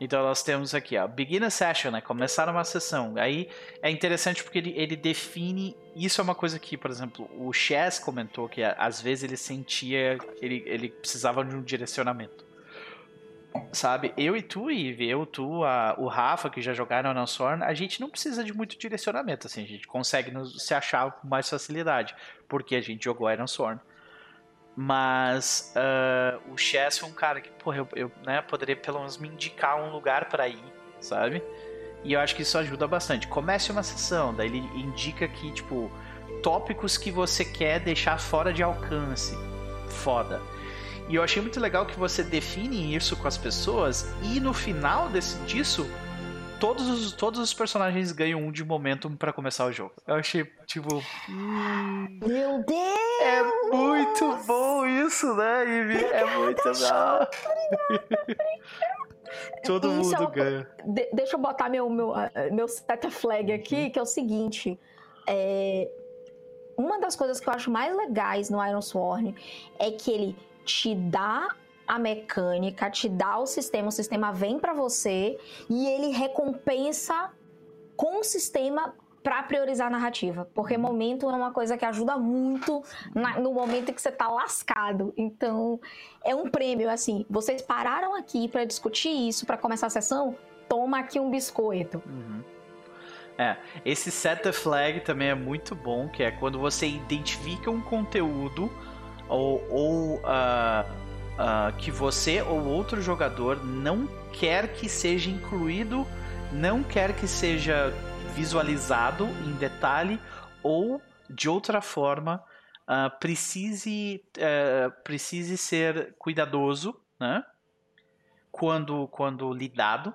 Então nós temos aqui, ó, beginner session, né? Começar uma sessão. Aí é interessante porque ele, ele define. Isso é uma coisa que, por exemplo, o Chess comentou que às vezes ele sentia que ele, ele precisava de um direcionamento. Sabe? Eu e tu, Ive, eu, tu, a, o Rafa, que já jogaram na Sorn, a gente não precisa de muito direcionamento, assim, a gente consegue nos, se achar com mais facilidade, porque a gente jogou Iron Sorn. Mas uh, o Chess foi um cara que, porra, eu, eu né, poderia pelo menos me indicar um lugar para ir, sabe? E eu acho que isso ajuda bastante. Comece uma sessão, daí ele indica que, tipo, tópicos que você quer deixar fora de alcance. Foda. E eu achei muito legal que você define isso com as pessoas e no final desse, disso todos os, todos os personagens ganham um de momentum para começar o jogo. Eu achei, tipo. Meu Deus! É muito bom isso, né, Ivy? É muito bom. Todo isso mundo é uma... ganha. De deixa eu botar meu, meu, meu set flag aqui, que é o seguinte. É... Uma das coisas que eu acho mais legais no Iron Sworn é que ele te dá a mecânica, te dá o sistema, o sistema vem para você e ele recompensa com o sistema para priorizar a narrativa, porque momento é uma coisa que ajuda muito na, no momento que você tá lascado. Então, é um prêmio assim. Vocês pararam aqui para discutir isso, para começar a sessão? Toma aqui um biscoito. Uhum. É, esse set the flag também é muito bom, que é quando você identifica um conteúdo ou, ou uh, uh, que você ou outro jogador não quer que seja incluído, não quer que seja visualizado em detalhe ou de outra forma uh, precise, uh, precise ser cuidadoso, né? Quando, quando lidado,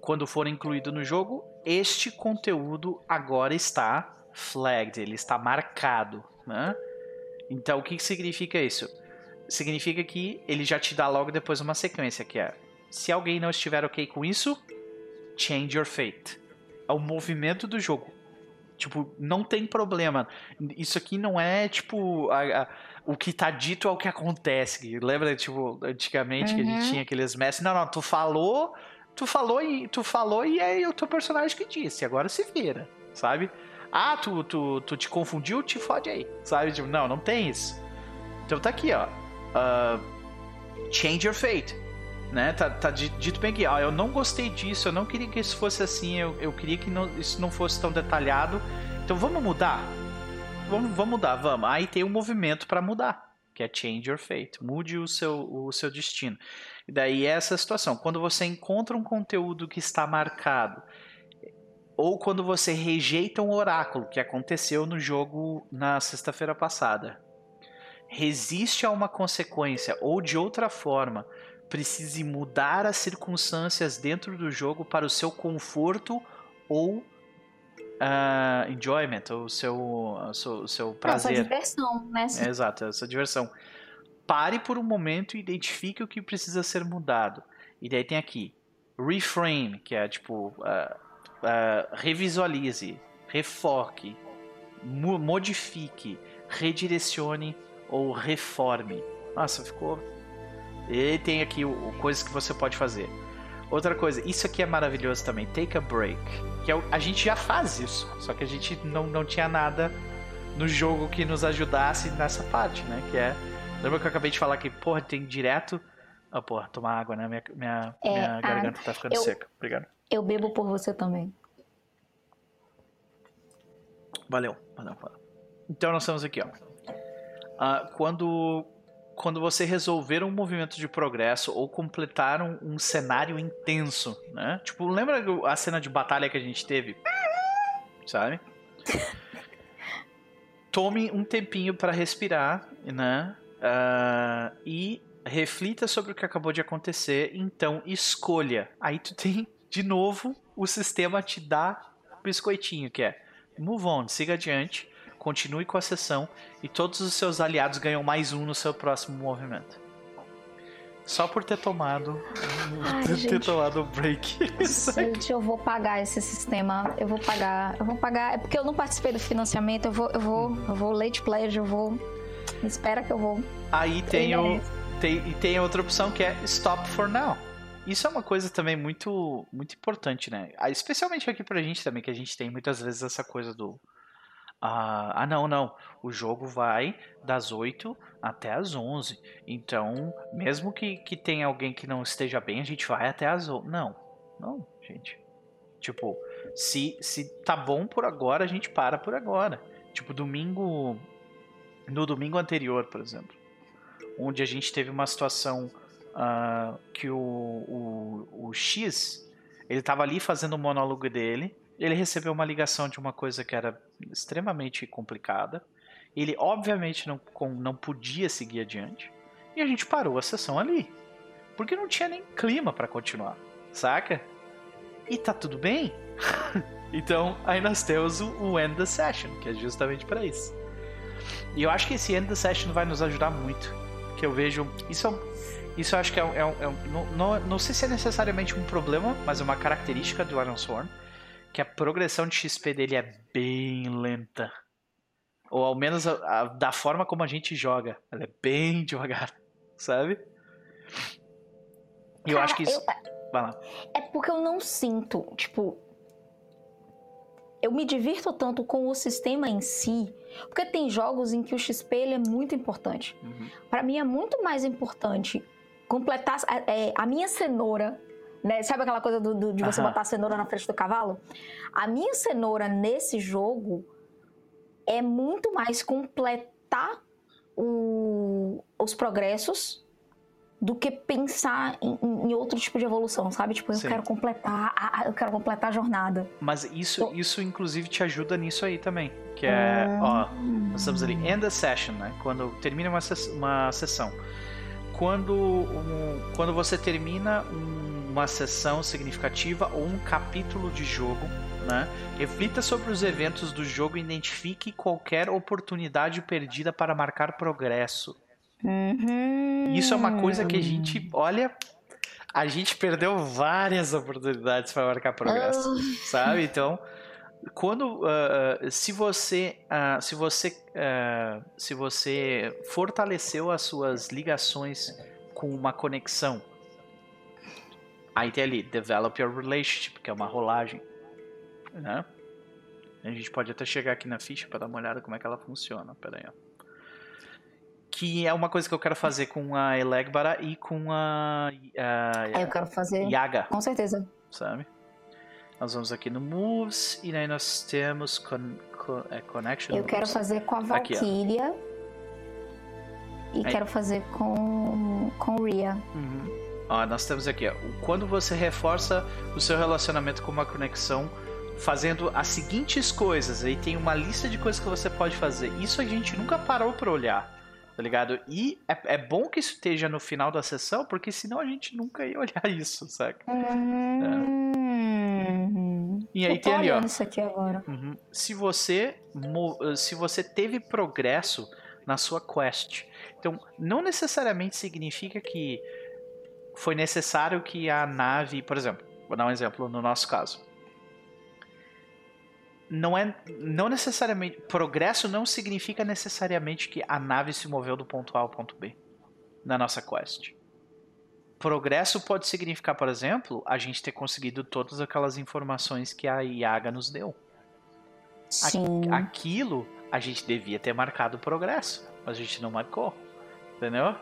quando for incluído no jogo, este conteúdo agora está flagged, ele está marcado, né? Então, o que significa isso? Significa que ele já te dá logo depois uma sequência, que é se alguém não estiver ok com isso, change your fate. É o movimento do jogo. Tipo, não tem problema. Isso aqui não é, tipo, a, a, o que tá dito é o que acontece. Lembra, tipo, antigamente uhum. que a gente uhum. tinha aqueles mestres. Não, não, tu falou, tu falou e tu falou e é o teu personagem que disse. Agora se vira, sabe? Ah, tu, tu, tu te confundiu, te fode aí, sabe? Tipo, não, não tem isso. Então tá aqui, ó. Uh, change your fate. Né? Tá, tá dito bem aqui, ó, eu não gostei disso, eu não queria que isso fosse assim, eu, eu queria que não, isso não fosse tão detalhado. Então vamos mudar? Vamos, vamos mudar, vamos. Aí tem um movimento para mudar, que é change your fate. Mude o seu, o seu destino. E daí é essa situação. Quando você encontra um conteúdo que está marcado ou quando você rejeita um oráculo, que aconteceu no jogo na sexta-feira passada, resiste a uma consequência ou de outra forma precise mudar as circunstâncias dentro do jogo para o seu conforto ou uh, enjoyment, ou seu, o seu, o seu prazer. Essa diversão, né? É, exato, essa diversão. Pare por um momento e identifique o que precisa ser mudado. E daí tem aqui, reframe, que é tipo, uh, uh, revisualize, refoque, modifique, redirecione ou reforme. Nossa, ficou. E tem aqui o, o, coisas que você pode fazer. Outra coisa, isso aqui é maravilhoso também. Take a break. Que é o, a gente já faz isso, só que a gente não, não tinha nada no jogo que nos ajudasse nessa parte, né? Que é. Lembra que eu acabei de falar que, porra, tem direto. Ah, oh, porra, tomar água, né? Minha, minha, é, minha garganta tá ficando eu, seca. Obrigado. Eu bebo por você também. Valeu, valeu, valeu. Então nós estamos aqui, ó. Uh, quando, quando você resolver um movimento de progresso ou completar um, um, cenário intenso, né? Tipo, lembra a cena de batalha que a gente teve? Sabe? Tome um tempinho para respirar, né? Uh, e reflita sobre o que acabou de acontecer. Então escolha. Aí tu tem de novo, o sistema te dá biscoitinho, que é move on, siga adiante, continue com a sessão e todos os seus aliados ganham mais um no seu próximo movimento. Só por ter tomado. Ai, ter, gente, tomado o break. Gente, eu vou pagar esse sistema. Eu vou pagar. Eu vou pagar. É porque eu não participei do financiamento. Eu vou. Eu vou. Eu vou late pledge, eu vou. Espera que eu vou. Aí tem o. Tem, e tem outra opção que é stop for now. Isso é uma coisa também muito, muito importante, né? Ah, especialmente aqui pra gente também, que a gente tem muitas vezes essa coisa do. Ah, ah não, não. O jogo vai das 8 até as 11. Então, mesmo que, que tenha alguém que não esteja bem, a gente vai até as 11. Não, não, gente. Tipo, se, se tá bom por agora, a gente para por agora. Tipo, domingo. No domingo anterior, por exemplo. Onde a gente teve uma situação uh, que o, o, o X ele estava ali fazendo o monólogo dele. Ele recebeu uma ligação de uma coisa que era extremamente complicada. Ele, obviamente, não, não podia seguir adiante. E a gente parou a sessão ali. Porque não tinha nem clima para continuar, saca? E tá tudo bem. então, aí nós temos o, o End the Session, que é justamente para isso. E eu acho que esse End the Session vai nos ajudar muito. Que eu vejo. Isso é isso eu acho que é, é, é não, não, não, sei se é necessariamente um problema, mas é uma característica do Iron Sworn, que a progressão de XP dele é bem lenta. Ou ao menos a, a, da forma como a gente joga. Ela é bem devagar, sabe? E eu acho que isso. Eu... Vai lá. É porque eu não sinto, tipo. Eu me divirto tanto com o sistema em si, porque tem jogos em que o XP ele é muito importante. Uhum. Para mim é muito mais importante completar é, a minha cenoura, né? Sabe aquela coisa do, do, de você botar a cenoura na frente do cavalo? A minha cenoura nesse jogo é muito mais completar o, os progressos do que pensar em, em, outro tipo de evolução, sabe? Tipo, eu Sim. quero completar, a, eu quero completar a jornada. Mas isso, então... isso inclusive te ajuda nisso aí também, que é, hum... ó, nós estamos ali end the session, né? Quando termina uma, uma sessão. Quando um, quando você termina uma sessão significativa ou um capítulo de jogo, né? Reflita sobre os eventos do jogo e identifique qualquer oportunidade perdida para marcar progresso. Uhum. Isso é uma coisa que a gente, olha, a gente perdeu várias oportunidades para marcar progresso, uh. sabe? Então, quando uh, se você uh, se você se você fortaleceu as suas ligações com uma conexão, aí tem ali develop your relationship, que é uma rolagem, né? A gente pode até chegar aqui na ficha para dar uma olhada como é que ela funciona. Pera aí, ó que é uma coisa que eu quero fazer com a Elegbara e com a, a, é, eu quero fazer Yaga. Com certeza. Sabe? Nós vamos aqui no Moves e aí nós temos con, con, é, Connection. Eu quero fazer com a Valkyria e aí. quero fazer com com Ria. Uhum. Ó, nós temos aqui, ó, quando você reforça o seu relacionamento com uma conexão fazendo as seguintes coisas. Aí tem uma lista de coisas que você pode fazer. Isso a gente nunca parou para olhar tá ligado? E é, é, bom que isso esteja no final da sessão, porque senão a gente nunca ia olhar isso, saca? Uhum. É. E aí tem ali, ó. Isso aqui agora. Uhum. Se você se você teve progresso na sua quest, então não necessariamente significa que foi necessário que a nave, por exemplo, vou dar um exemplo no nosso caso não é não necessariamente progresso não significa necessariamente que a nave se moveu do ponto A ao ponto B na nossa quest. Progresso pode significar, por exemplo, a gente ter conseguido todas aquelas informações que a Yaga nos deu. Sim. Aquilo a gente devia ter marcado progresso, mas a gente não marcou. Entendeu?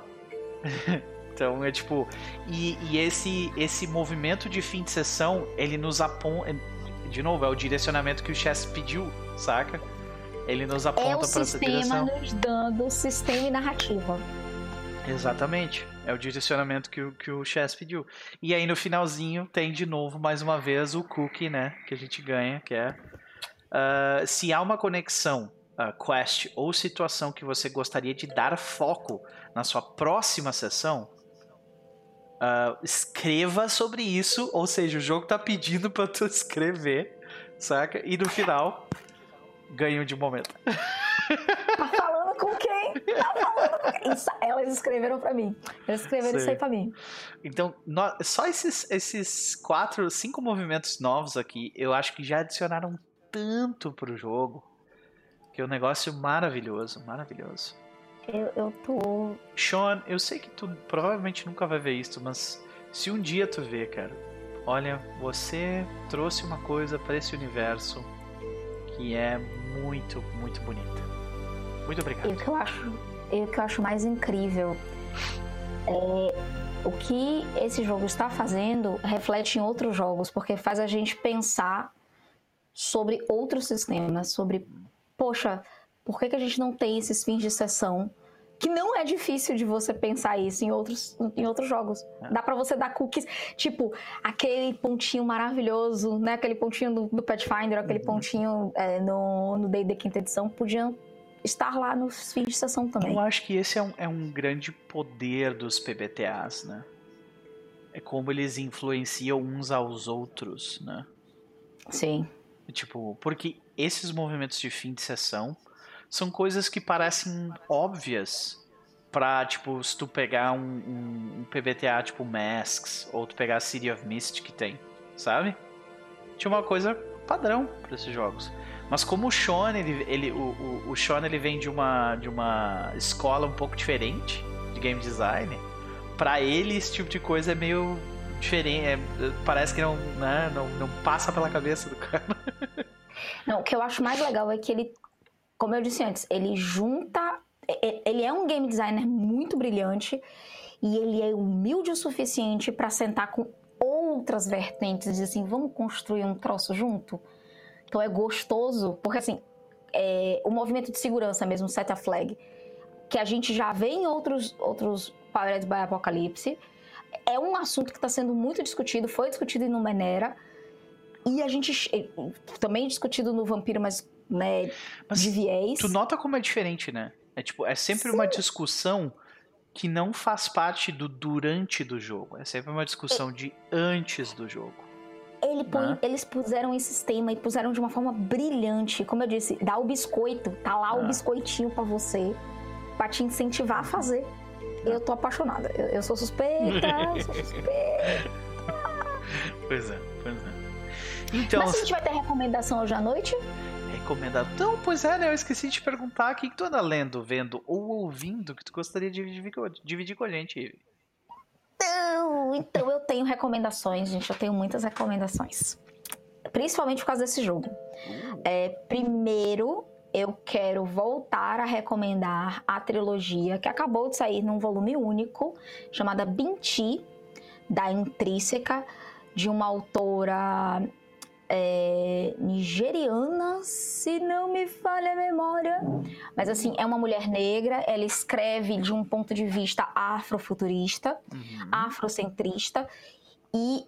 então é tipo. E, e, esse, esse movimento de fim de sessão, ele nos aponta de novo, é o direcionamento que o Chess pediu, saca? Ele nos aponta é para essa direção. É o sistema nos dando sistema e narrativa. Exatamente. É o direcionamento que o, que o Chess pediu. E aí no finalzinho tem de novo, mais uma vez, o cookie, né? Que a gente ganha, que é... Uh, se há uma conexão, uh, quest ou situação que você gostaria de dar foco na sua próxima sessão, Uh, escreva sobre isso, ou seja, o jogo tá pedindo pra tu escrever, saca? E no final, ganho de momento. Tá falando com quem? Tá falando com quem? Isso, elas escreveram pra mim. Elas escreveram Sim. isso aí pra mim. Então, nós, só esses, esses quatro, cinco movimentos novos aqui, eu acho que já adicionaram tanto pro jogo. Que é um negócio maravilhoso, maravilhoso. Eu, eu tô. Sean, eu sei que tu provavelmente nunca vai ver isso, mas se um dia tu ver, cara, olha, você trouxe uma coisa para esse universo que é muito, muito bonita. Muito obrigado. E o que eu acho, o que eu acho mais incrível é o que esse jogo está fazendo reflete em outros jogos, porque faz a gente pensar sobre outros sistemas, sobre, poxa, por que, que a gente não tem esses fins de sessão? Que não é difícil de você pensar isso em outros, em outros jogos. É. Dá para você dar cookies, tipo, aquele pontinho maravilhoso, né? Aquele pontinho do, do Pathfinder, aquele uhum. pontinho é, no, no Day quinta edição, podiam estar lá nos fins de sessão também. Eu acho que esse é um, é um grande poder dos PBTAs, né? É como eles influenciam uns aos outros, né? Sim. Tipo, porque esses movimentos de fim de sessão são coisas que parecem óbvias pra, tipo, se tu pegar um, um, um PBTA tipo Masks, ou tu pegar City of Mist que tem, sabe? Tinha uma coisa padrão para esses jogos. Mas como o Sean, ele, ele, o, o, o Sean ele vem de uma, de uma escola um pouco diferente de game design, para ele esse tipo de coisa é meio diferente, é, parece que não, né, não, não passa pela cabeça do cara. Não, o que eu acho mais legal é que ele como eu disse antes, ele junta. Ele é um game designer muito brilhante e ele é humilde o suficiente para sentar com outras vertentes e dizer assim: vamos construir um troço junto? Então é gostoso, porque assim, é, o movimento de segurança mesmo, set a flag, que a gente já vê em outros, outros Powered by Apocalypse. É um assunto que está sendo muito discutido, foi discutido em Numenera. E a gente também discutido no Vampiro, mas, né, mas de viés. Tu nota como é diferente, né? É tipo, é sempre Sim. uma discussão que não faz parte do durante do jogo. É sempre uma discussão de antes do jogo. Ele põe, né? Eles puseram esse sistema e puseram de uma forma brilhante. Como eu disse, dá o biscoito, tá lá o ah. biscoitinho para você, para te incentivar a fazer. Eu tô apaixonada. Eu, eu sou suspeita, eu sou suspeita. Pois é, pois é. Então, Mas a gente vai ter recomendação hoje à noite? Recomendado. Então, pois é, né? Eu esqueci de te perguntar o que, tu anda lendo, vendo ou ouvindo que tu gostaria de dividir, com a gente. Então, então eu tenho recomendações, gente. Eu tenho muitas recomendações. Principalmente por causa desse jogo. Uh. É, primeiro, eu quero voltar a recomendar a trilogia que acabou de sair num volume único, chamada Binti, da Intrínseca, de uma autora é, nigeriana, se não me falha a memória. Mas assim, é uma mulher negra, ela escreve de um ponto de vista afrofuturista, uhum. afrocentrista, e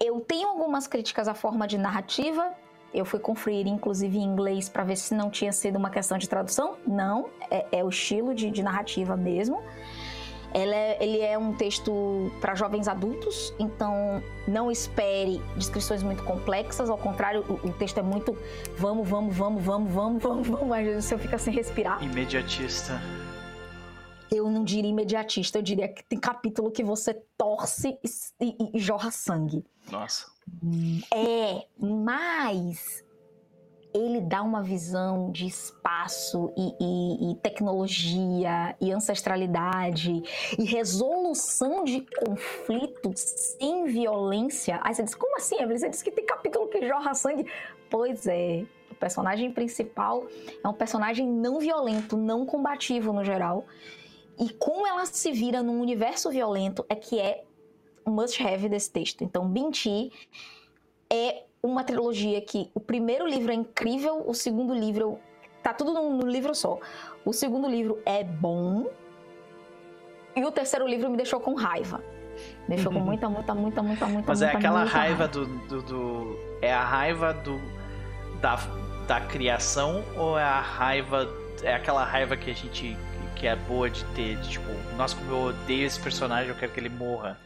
eu tenho algumas críticas à forma de narrativa. Eu fui conferir, inclusive, em inglês para ver se não tinha sido uma questão de tradução. Não, é, é o estilo de, de narrativa mesmo. É, ele é um texto para jovens adultos, então não espere descrições muito complexas, ao contrário, o, o, texto é muito vamos, vamos, vamos, vamos, vamos, vamos, vamos, às vezes você fica sem respirar. Imediatista. Eu não diria imediatista, eu diria que tem capítulo que você torce e, e, e jorra sangue. Nossa. É, mas ele dá uma visão de espaço e, e, e, tecnologia e ancestralidade e resolução de conflitos sem violência. Aí você diz, como assim, Evelyn? Você disse que tem capítulo que jorra sangue. Pois é, o personagem principal é um personagem não violento, não combativo no geral. E como ela se vira num universo violento é que é must-have desse texto. Então, Binti é uma trilogia que o primeiro livro é incrível, o segundo livro tá tudo no, livro só. O segundo livro é bom e o terceiro livro me deixou com raiva. Me deixou com muita, muita, muita, muita, muita. Mas é muita, é aquela raiva, raiva do, do, do, é a raiva do da, da criação ou é a raiva é aquela raiva que a gente que é boa de ter, de, tipo, nossa, como eu odeio esse personagem, eu quero que ele morra.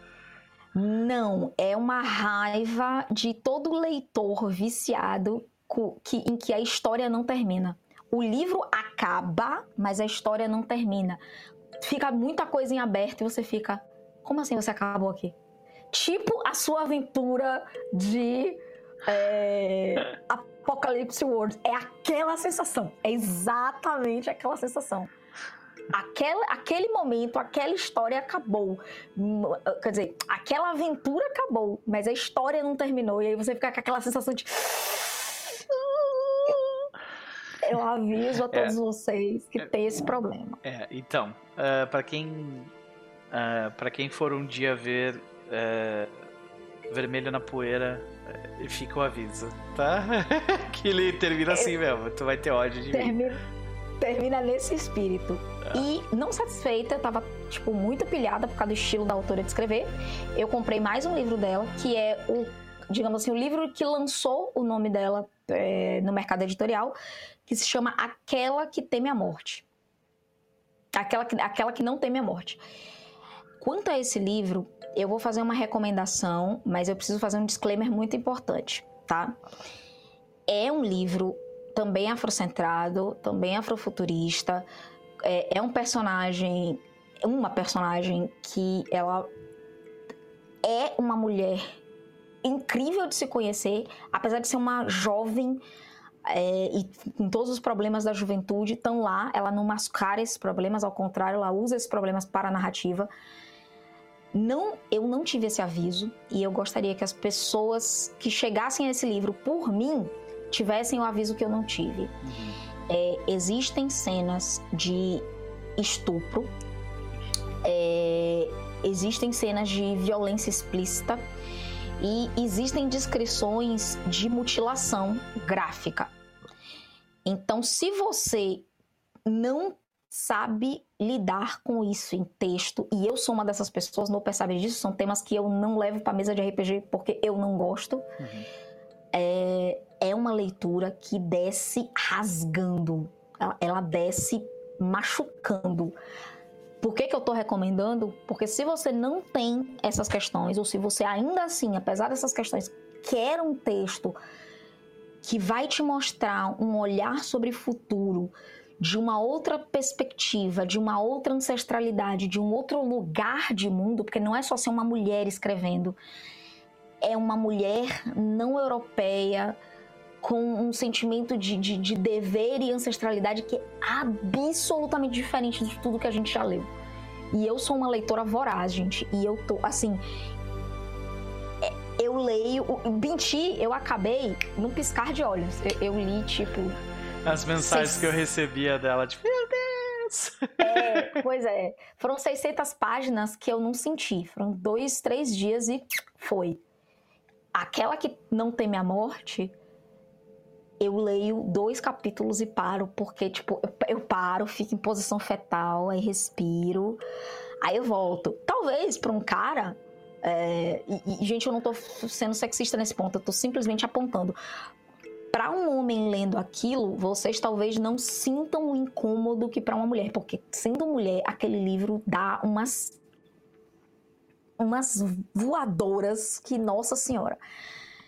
Não, é uma raiva de todo leitor viciado que, em que a história não termina. O livro acaba, mas a história não termina. Fica muita coisa em aberto e você fica. Como assim você acabou aqui? Tipo a sua aventura de é, Apocalypse World. É aquela sensação. É exatamente aquela sensação. Aquela, aquele momento, aquela história acabou. Quer dizer, aquela aventura acabou, mas a história não terminou. E aí você fica com aquela sensação de. Eu aviso a todos é, vocês que é, tem esse problema. É, então, uh, para quem uh, para quem for um dia ver uh, Vermelho na Poeira, uh, fica o aviso, tá? que ele termina assim mesmo, tu vai ter ódio de termina, mim. Termina nesse espírito. E não satisfeita, tava, tipo, muito pilhada por causa do estilo da autora de escrever. Eu comprei mais um livro dela, que é o, digamos assim, o livro que lançou o nome dela é, no mercado editorial, que se chama Aquela que Teme a Morte. Aquela que, aquela que não teme a morte. Quanto a esse livro, eu vou fazer uma recomendação, mas eu preciso fazer um disclaimer muito importante, tá? É um livro também afrocentrado, também afrofuturista, é, é um personagem, uma personagem que ela é uma mulher incrível de se conhecer, apesar de ser uma jovem é, e com todos os problemas da juventude estão lá, ela não mascara esses problemas, ao contrário, ela usa esses problemas para a narrativa. Não, eu não tive esse aviso e eu gostaria que as pessoas que chegassem a esse livro por mim tivessem o aviso que eu não tive. Uhum é, existem cenas de estupro, é, existem cenas de violência explícita e existem descrições de mutilação gráfica. Então, se você não sabe lidar com isso em texto, e eu sou uma dessas pessoas, não percebe disso, são temas que eu não levo para mesa de RPG porque eu não gosto. Uhum. É, é uma leitura que desce rasgando, ela, ela desce machucando. Por que, que eu estou recomendando? Porque se você não tem essas questões, ou se você ainda assim, apesar dessas questões, quer um texto que vai te mostrar um olhar sobre o futuro, de uma outra perspectiva, de uma outra ancestralidade, de um outro lugar de mundo, porque não é só ser uma mulher escrevendo, é uma mulher não europeia com um sentimento de, de, de dever e ancestralidade que é absolutamente diferente de tudo que a gente já leu. E eu sou uma leitora voraz, gente, e eu tô assim, é, eu leio. Binti, eu acabei num piscar de olhos. Eu, eu li, tipo, as mensagens Seis... que eu recebia dela, tipo, meu Deus! É, pois é. Foram 600 páginas que eu não senti. Foram dois, três dias e foi. Aquela que não teme a morte, eu leio dois capítulos e paro, porque, tipo, eu, eu paro, fico em posição fetal, aí respiro, aí eu volto. Talvez para um cara é, e, e, gente, eu não tô sendo sexista nesse ponto, eu tô simplesmente apontando para um homem lendo aquilo, vocês talvez não sintam o incômodo que para uma mulher, porque sendo mulher, aquele livro dá umas umas voadoras que nossa senhora.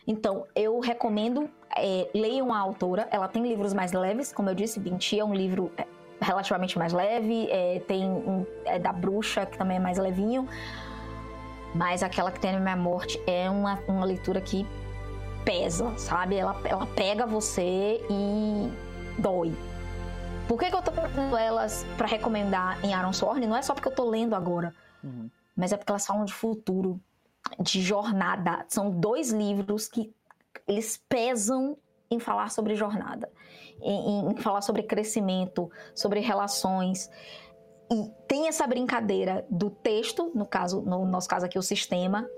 Então, eu recomendo é, leiam a autora. Ela tem livros mais leves, como eu disse, Binti é um livro é, relativamente mais leve. É, tem um é da bruxa que também é mais levinho, mas aquela que tem a minha morte é uma, uma leitura que pesa, sabe? Ela, ela pega você e dói. Por que, que eu tô trazendo elas para recomendar em Aaron Sorn? Não é só porque eu tô lendo agora, uhum. Mas é porque elas falam de futuro, de jornada. São dois livros que eles pesam em falar sobre jornada, em, em falar sobre crescimento, sobre relações. E tem essa brincadeira do texto, no caso, no nosso caso aqui, o sistema,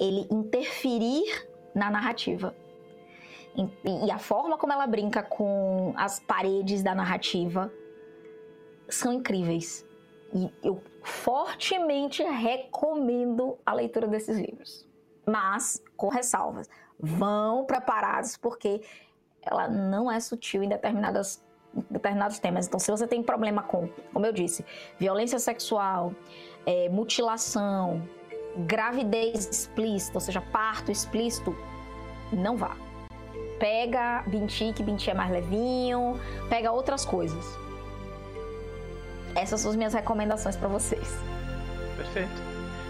ele interferir na narrativa. E, a forma como ela brinca com as paredes da narrativa são incríveis. E eu fortemente recomendo a leitura desses livros. Mas, com ressalvas, vão preparados porque ela não é sutil em determinadas determinados temas. Então, se você tem problema com, como eu disse, violência sexual, é, mutilação, gravidez explícita, ou seja, parto explícito, não vá. Pega Binti, que Binti é mais levinho, pega outras coisas. Essas são as minhas recomendações para vocês. Perfeito.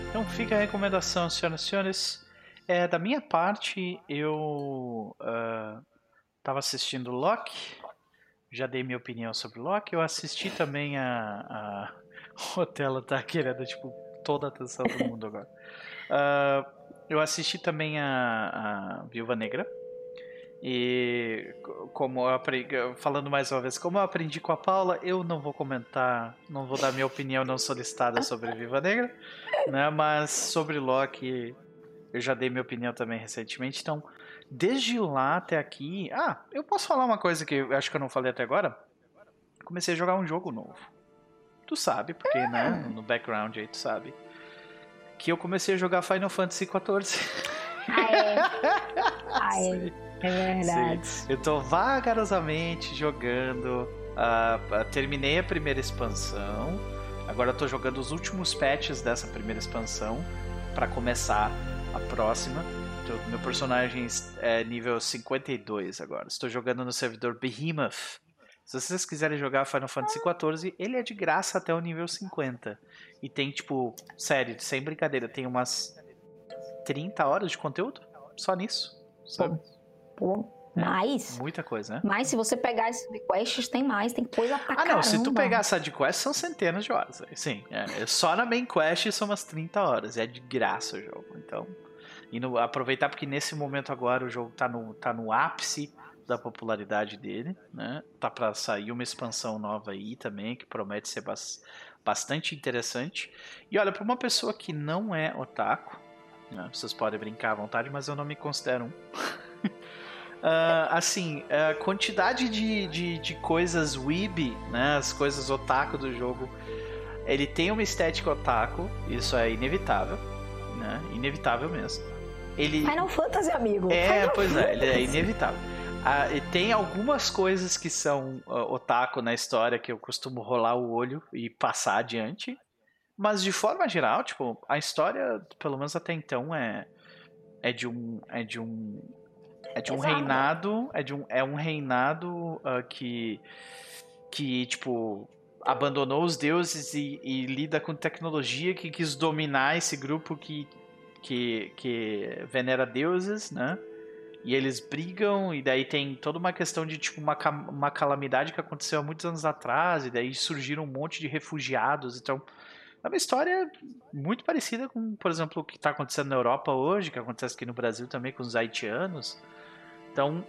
Então fica a recomendação, senhoras e senhores. É, da minha parte, eu estava uh, assistindo Loki, já dei minha opinião sobre Loki. Eu assisti também a. a... O Otelo tá querendo, tipo, toda a atenção do mundo agora. Uh, eu assisti também a, a Viúva Negra. E como eu aprendi, falando mais uma vez, como eu aprendi com a Paula, eu não vou comentar, não vou dar minha opinião não solicitada sobre Viva Negra, né? Mas sobre Loki, eu já dei minha opinião também recentemente. Então, desde lá até aqui, ah, eu posso falar uma coisa que eu acho que eu não falei até agora. Comecei a jogar um jogo novo. Tu sabe, porque né, no background aí tu sabe que eu comecei a jogar Final Fantasy XIV. Ah, é? é. é verdade. Sim. Eu tô vagarosamente jogando. Uh, terminei a primeira expansão. Agora eu tô jogando os últimos patches dessa primeira expansão para começar a próxima. Então, meu personagem é nível 52 agora. Estou jogando no servidor Behemoth. Se vocês quiserem jogar Final Fantasy XIV, ele é de graça até o nível 50. E tem, tipo, sério, sem brincadeira, tem umas 30 horas de conteúdo só nisso, sabe? Pô, é, mais? Muita coisa, né? Mas se você pegar esses quests, tem mais, tem coisa pra Ah, não, se tu pegar side quest, são centenas de horas. Sim, é, só na main quest são umas 30 horas. É de graça o jogo, então... E no, aproveitar porque nesse momento agora o jogo tá no, tá no ápice da popularidade dele, né? Tá para sair uma expansão nova aí também que promete ser bastante interessante. E olha, para uma pessoa que não é otaku, né, vocês podem brincar à vontade, mas eu não me considero um. Uh, assim, a quantidade de, de, de coisas weeb, né? As coisas otaku do jogo. Ele tem uma estética otaku, isso é inevitável, né? Inevitável mesmo. Ele... Final Fantasy, amigo. É, Final pois é, ele é inevitável. Ah, e tem algumas coisas que são uh, otaku na história que eu costumo rolar o olho e passar adiante. Mas de forma geral, tipo, a história, pelo menos até então, é, é de um. É de um. É de um Exato. reinado. É de um, é um reinado uh, que. Que, tipo, abandonou os deuses e, e, lida com tecnologia, que quis dominar esse grupo que, que, que venera deuses, né? E eles brigam, e daí tem toda uma questão de tipo uma, uma calamidade que aconteceu há muitos anos atrás, e daí surgiram um monte de refugiados. Então, é uma história muito parecida com, por exemplo, o que está acontecendo na Europa hoje, que acontece aqui no Brasil também com os haitianos. Então,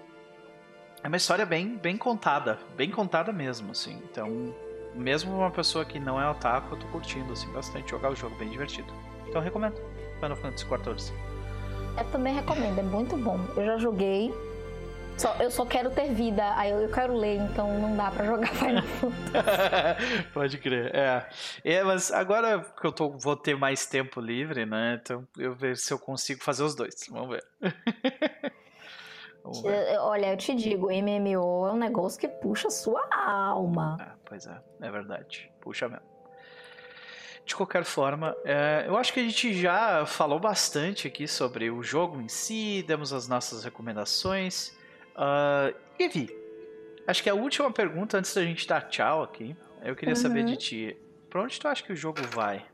é uma história bem, bem contada, bem contada mesmo, assim. Então, mesmo uma pessoa que não é otaku, eu tô curtindo, assim, bastante jogar o jogo, bem divertido. Então, recomendo Final Fantasy XIV. Eu também recomendo, é muito bom. Eu já joguei. Só, eu só quero ter vida, aí eu, eu quero ler, então não dá pra jogar Final Fantasy. Pode crer, é. é. Mas agora que eu tô, vou ter mais tempo livre, né? Então eu ver se eu consigo fazer os dois. Vamos ver. Vamos ver. Olha, eu te digo, MMO é um negócio que puxa sua alma. Ah, pois é, é verdade. Puxa mesmo. De qualquer forma, é, eu acho que a gente já falou bastante aqui sobre o jogo em si, demos as nossas recomendações. Uh, Evi, acho que a última pergunta antes da gente dar tchau aqui, eu queria uhum. saber de ti. Pra onde tu acha que o jogo vai?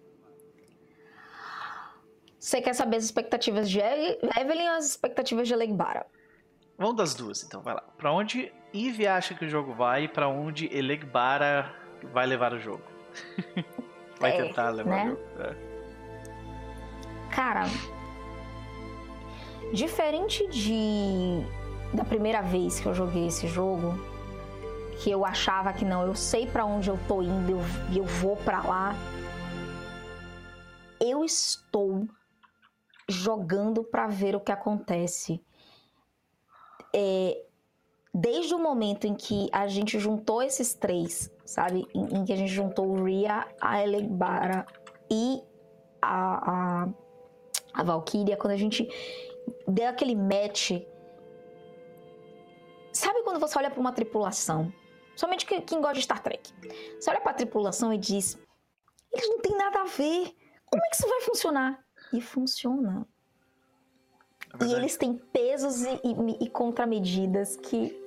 Você quer saber as expectativas de Evelyn ou as expectativas de Elegbara? Vamos das duas, então, vai lá. Pra onde Eve acha que o jogo vai e pra onde Elegbara vai levar o jogo? vai É, tentar levar né? o jogo. É. Cara, diferente de da primeira vez que eu joguei esse jogo, que eu achava que não, eu sei pra onde eu tô indo eu, eu vou pra lá. Eu estou jogando pra ver o que acontece. É, desde o momento em que a gente juntou esses três, sabe? Em, em que a gente juntou o Ria, a Elegbara e a, a, a Valkyria, quando a gente deu aquele match. Sabe quando você olha para uma tripulação? Somente que- quem gosta de Star Trek. Você olha para a tripulação e diz: eles não têm nada a ver. Como é que isso vai funcionar? E funciona. É E eles têm pesos e, e- e contramedidas que,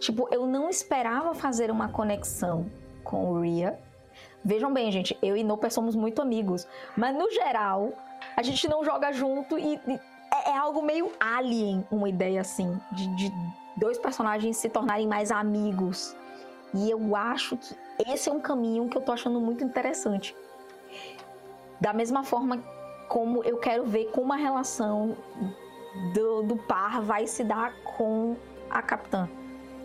tipo, eu não esperava fazer uma conexão com o Ria. Vejam bem, gente, eu e Noper somos muito amigos, mas no geral, a gente não joga junto e, e é, é algo meio alien uma ideia assim, de, de dois personagens se tornarem mais amigos. E eu acho que esse é um caminho que eu tô achando muito interessante. Da mesma forma como eu quero ver como a relação do, do par vai se dar com a capitã.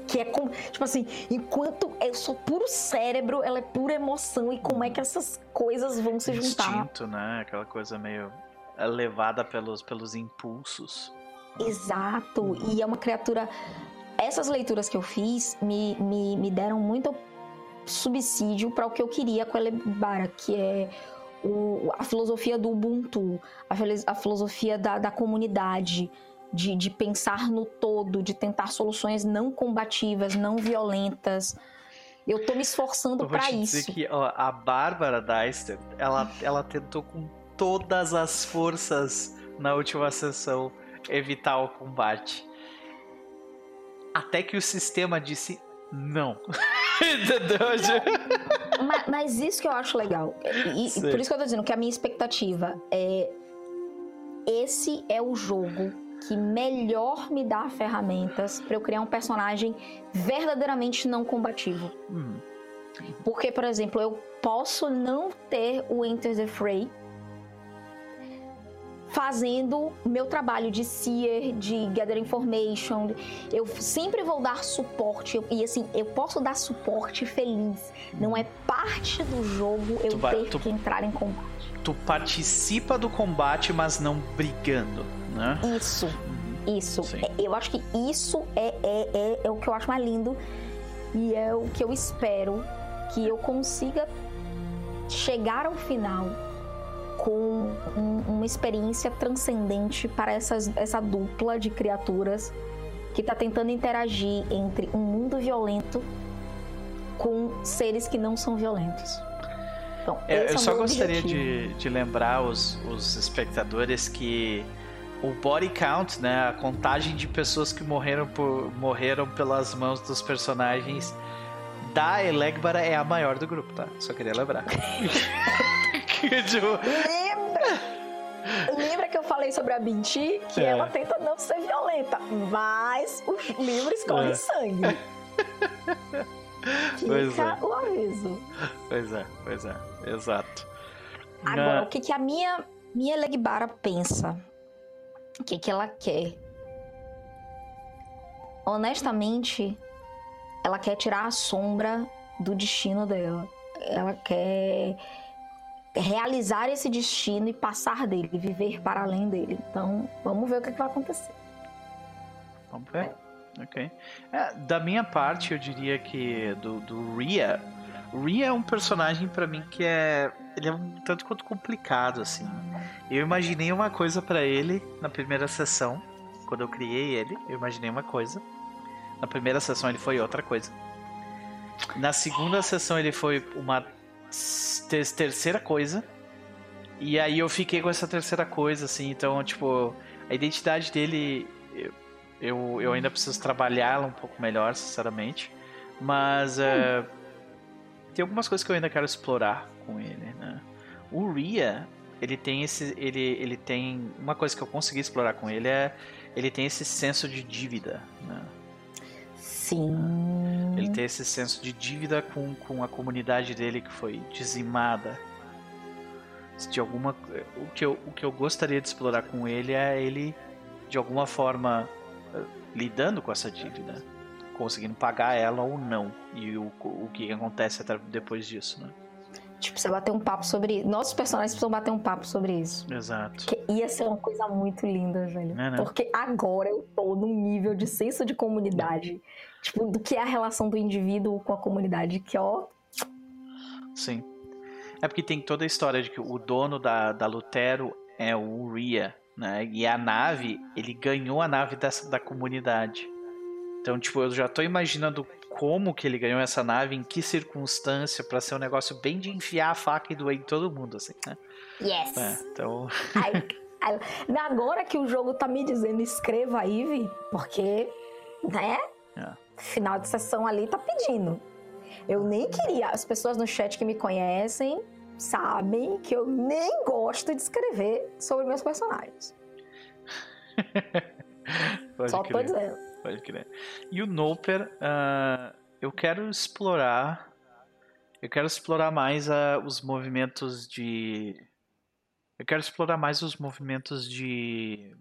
Que é como, tipo assim, enquanto eu sou puro cérebro, ela é pura emoção e como é que essas coisas vão se juntar. Instinto, né? Aquela coisa meio é, levada pelos, pelos impulsos. Exato. E é uma criatura. Essas leituras que eu fiz me, me, me deram muito subsídio para o que eu queria com a Elebara, que é o, a filosofia do Ubuntu, a, a filosofia da, da comunidade, de, de pensar no todo, de tentar soluções não combativas, não violentas. Eu tô me esforçando para te dizer isso. que ó, a Bárbara Deister, ela, ela tentou com todas as forças na última sessão evitar o combate. Até que o sistema disse não. Entendeu? Ma- Mas, isso que eu acho legal. E, por isso que eu tô dizendo que a minha expectativa é. Esse é o jogo que melhor me dá ferramentas para eu criar um personagem verdadeiramente não combativo. Hum, Porque, por exemplo, eu posso não ter o Enter the Fray fazendo o meu trabalho de seer, de gather information. Eu sempre vou dar suporte. E assim, eu posso dar suporte feliz. Não é parte do jogo eu Tu vai- ter tu- que entrar em combate. tu participa do combate, mas não brigando, né? Isso. Isso. É, eu acho que isso é, é, é, é o que eu acho mais lindo e é o que eu espero que eu consiga chegar ao final com um, uma experiência transcendente para essas, essa dupla de criaturas que está tentando interagir entre um mundo violento com seres que não são violentos. Então, é, eu é só gostaria de, de, lembrar os, os espectadores que o body count, né, a contagem de pessoas que morreram por morreram pelas mãos dos personagens da Elegbara é a maior do grupo, tá? Só queria lembrar. Lembra? Lembra que eu falei sobre a Binti? Que é. ela tenta não ser violenta, mas os livros correm é. sangue. Pois Fica é. o aviso. Pois é, pois é, exato. Agora, o que, que a minha, minha Legbara pensa? O que, que ela quer? Honestamente, ela quer tirar a sombra do destino dela. Ela quer realizar esse destino e passar dele, viver para além dele. Então, vamos ver o que, que vai acontecer. Vamos ver. Ok. É, da minha parte, eu diria que do, do Ria. Ria é um personagem para mim que é. Ele é um tanto quanto complicado, assim. Eu imaginei uma coisa para ele na primeira sessão. Quando eu criei ele, eu imaginei uma coisa. Na primeira sessão ele foi outra coisa. Na segunda sessão ele foi uma terceira coisa. E aí eu fiquei com essa terceira coisa, assim. Então, tipo, a identidade dele. Eu, eu, eu ainda preciso trabalhá-la um pouco melhor, sinceramente. Mas. Hum. Uh, tem algumas coisas que eu ainda quero explorar com ele, né? O Ria, ele tem esse. Ele, ele tem. Uma coisa que eu consegui explorar com ele é. Ele tem esse senso de dívida, né? Sim. Tem esse senso de dívida com, com a comunidade dele que foi dizimada. De alguma, o, que eu, o que eu gostaria de explorar com ele é ele, de alguma forma, eh, lidando com essa dívida. Conseguindo pagar ela ou não. E o, o que acontece depois disso, né? Tipo, você bater um papo sobre. Nossos personagens precisam bater um papo sobre isso. Exato. Que ia ser uma coisa muito linda, velho. É, né? Porque agora eu tô num nível de senso de comunidade. Tipo, do que é a relação do indivíduo com a comunidade, que ó. Sim. É porque tem toda a história de que o dono da, da Lutero é o Ria, né? E a nave, ele ganhou a nave dessa, da comunidade. Então, tipo, eu já tô imaginando como que ele ganhou essa nave, em que circunstância, para ser um negócio bem de enfiar a faca e doer em todo mundo, assim, né? Yes! É, então... agora que o jogo tá me dizendo escreva Eve, porque, né? É. Final de sessão ali tá pedindo. Eu nem queria. As pessoas no chat que me conhecem sabem que eu nem gosto de escrever sobre meus personagens. Só crer. tô dizendo. Pode crer. E o Noper, uh, eu quero explorar. Eu quero explorar mais uh, os movimentos de. Eu quero explorar mais os movimentos de.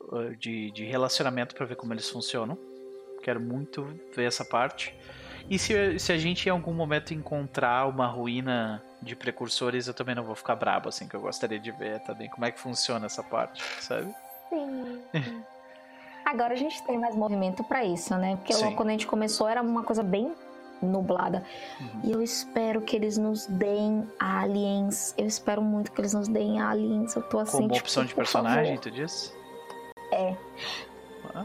Uh, de, de relacionamento para ver como eles funcionam. Quero muito ver essa parte. E se, se a gente em algum momento encontrar uma ruína de precursores, eu também não vou ficar brabo, assim, que eu gostaria de ver também como é que funciona essa parte, sabe? Sim. Agora a gente tem mais movimento para isso, né? Porque logo quando a gente começou era uma coisa bem nublada. Uhum. E eu espero que eles nos deem aliens. Eu espero muito que eles nos deem aliens. Eu tô assim, Como tipo, opção de personagem, favor. tu disse? É.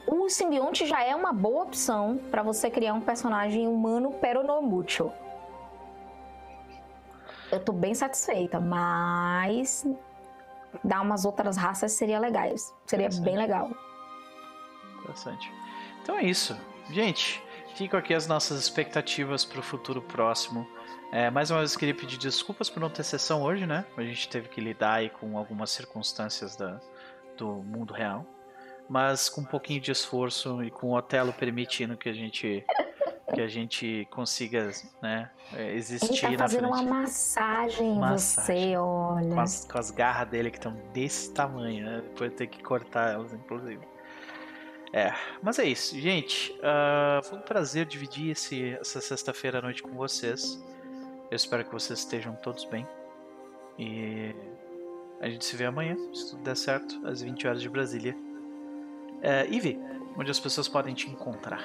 O simbionte já é uma boa opção para você criar um personagem humano pero no mucho. Eu tô bem satisfeita, mas dar umas outras raças seria legais. Seria bem legal. Interessante. Então é isso. Gente, ficam aqui as nossas expectativas para o futuro próximo. É, mais uma vez queria pedir desculpas por não ter sessão hoje, né? A gente teve que lidar aí com algumas circunstâncias da, do mundo real. Mas com um pouquinho de esforço e com o Otelo permitindo que a gente que a gente consiga né, é, existir Ele tá fazendo uma massagem em você, olha. Com as, com as garras dele que estão desse tamanho, né? Depois ter que cortar elas, inclusive. É, mas é isso, gente. Uh, foi um prazer dividir esse, essa sexta-feira à noite com vocês. Eu espero que vocês estejam todos bem. E a gente se vê amanhã, se tudo der certo, às 20 horas de Brasília. É, Ive, onde as pessoas podem te encontrar?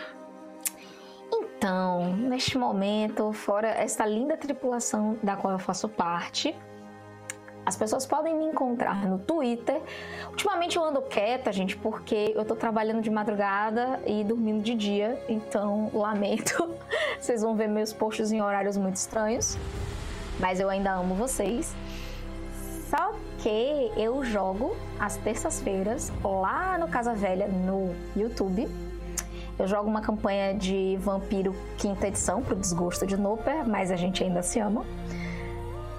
Então, neste momento, fora esta linda tripulação da qual eu faço parte, as pessoas podem me encontrar no Twitter. Ultimamente eu ando quieta, gente, porque eu tô trabalhando de madrugada e dormindo de dia, então lamento. Vocês vão ver meus posts em horários muito estranhos, mas eu ainda amo vocês. Só que eu jogo às terças-feiras lá no Casa Velha no YouTube. Eu jogo uma campanha de Vampiro quinta edição, pro desgosto de Noper, mas a gente ainda se ama.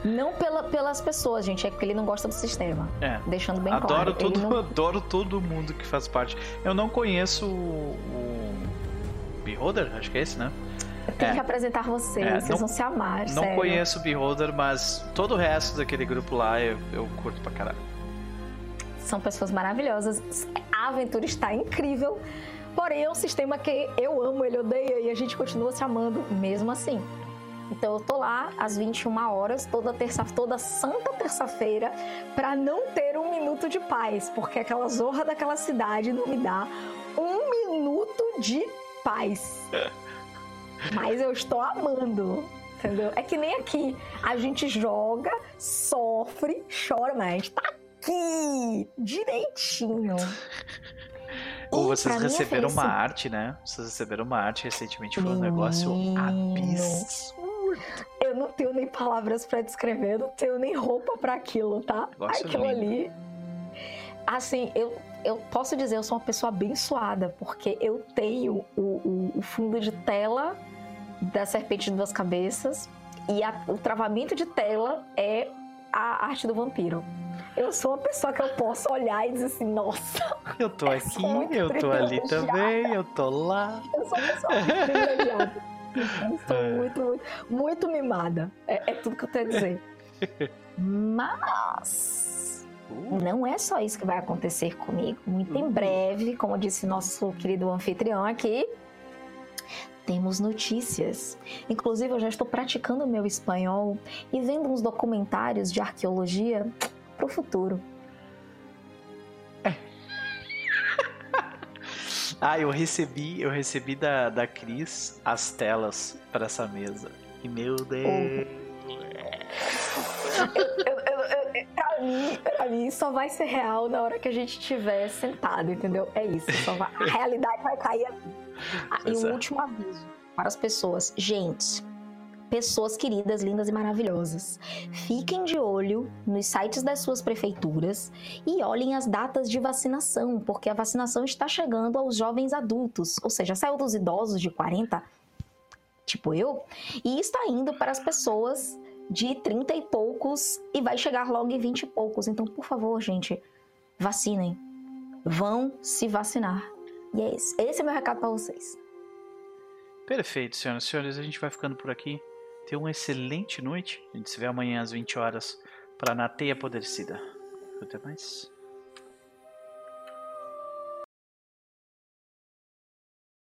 Não pela, pelas pessoas, gente, é porque ele não gosta do sistema. É. Deixando bem Adoro claro. todo, não- adoro todo mundo que faz parte. Eu não conheço o, o Beholder, acho que é esse, né? Tenho É. que apresentar vocês, É, vocês não- vão se amar, Não sério. conheço o Beholder, mas todo o resto daquele grupo lá eu, eu curto pra caralho. São pessoas maravilhosas. A aventura está incrível. Porém, é um sistema que eu amo, ele odeia e a gente continua se amando mesmo assim. Então eu tô lá às 21 horas, toda terça, toda santa terça-feira, pra não ter um minuto de paz, porque aquela zorra daquela cidade não me dá um minuto de paz. Mas eu estou amando. Entendeu? É que nem aqui. A gente joga, sofre, chora, mas a gente tá aqui direitinho. Ou vocês minha receberam uma arte, né? Vocês receberam uma arte recentemente, foi um negócio absurdo. Eu não tenho nem palavras pra descrever, eu não tenho nem roupa pra aquilo, tá? Negócio Aquilo lindo. ali. Assim, eu, eu posso dizer, eu sou uma pessoa abençoada, porque eu tenho o, o- o fundo de tela da Serpente de Duas Cabeças e a- o travamento de tela é a arte do vampiro. Eu sou uma pessoa que eu posso olhar e dizer assim, nossa, Eu tô Eu aqui, eu tô ali também, eu tô lá. eu sou uma pessoa privilegiada. É. muito, muito, muito mimada. É, é tudo que eu tenho a dizer. Mas Uh, não é só isso que vai acontecer comigo. Muito em Uhum. breve, como disse nosso querido anfitrião aqui, temos notícias. Inclusive, eu já estou praticando o meu espanhol e vendo uns documentários de arqueologia pro futuro. Ah, eu recebi, eu recebi da, da Cris as telas pra essa mesa. E meu Deus. Eu- eu- eu- eu- pra, mim, pra mim, só vai ser real na hora que a gente estiver sentado, entendeu? É isso. vai- a realidade vai cair aqui. Ah, e um é. último aviso para as pessoas. Gente, pessoas queridas, lindas e maravilhosas, fiquem de olho nos sites das suas prefeituras e olhem as datas de vacinação, porque a vacinação está chegando aos jovens adultos, ou seja, saiu dos idosos de 40, tipo eu, e está indo para as pessoas de 30 e poucos e vai chegar logo em 20 e poucos. Então, por favor, gente, vacinem. Vão se vacinar. E é esse. Esse é meu recado para vocês. Perfeito, senhoras e senhores, a gente vai ficando por aqui. Tenha uma excelente noite. A gente se vê amanhã às 20 horas para Na Teia Apodrecida. Até mais.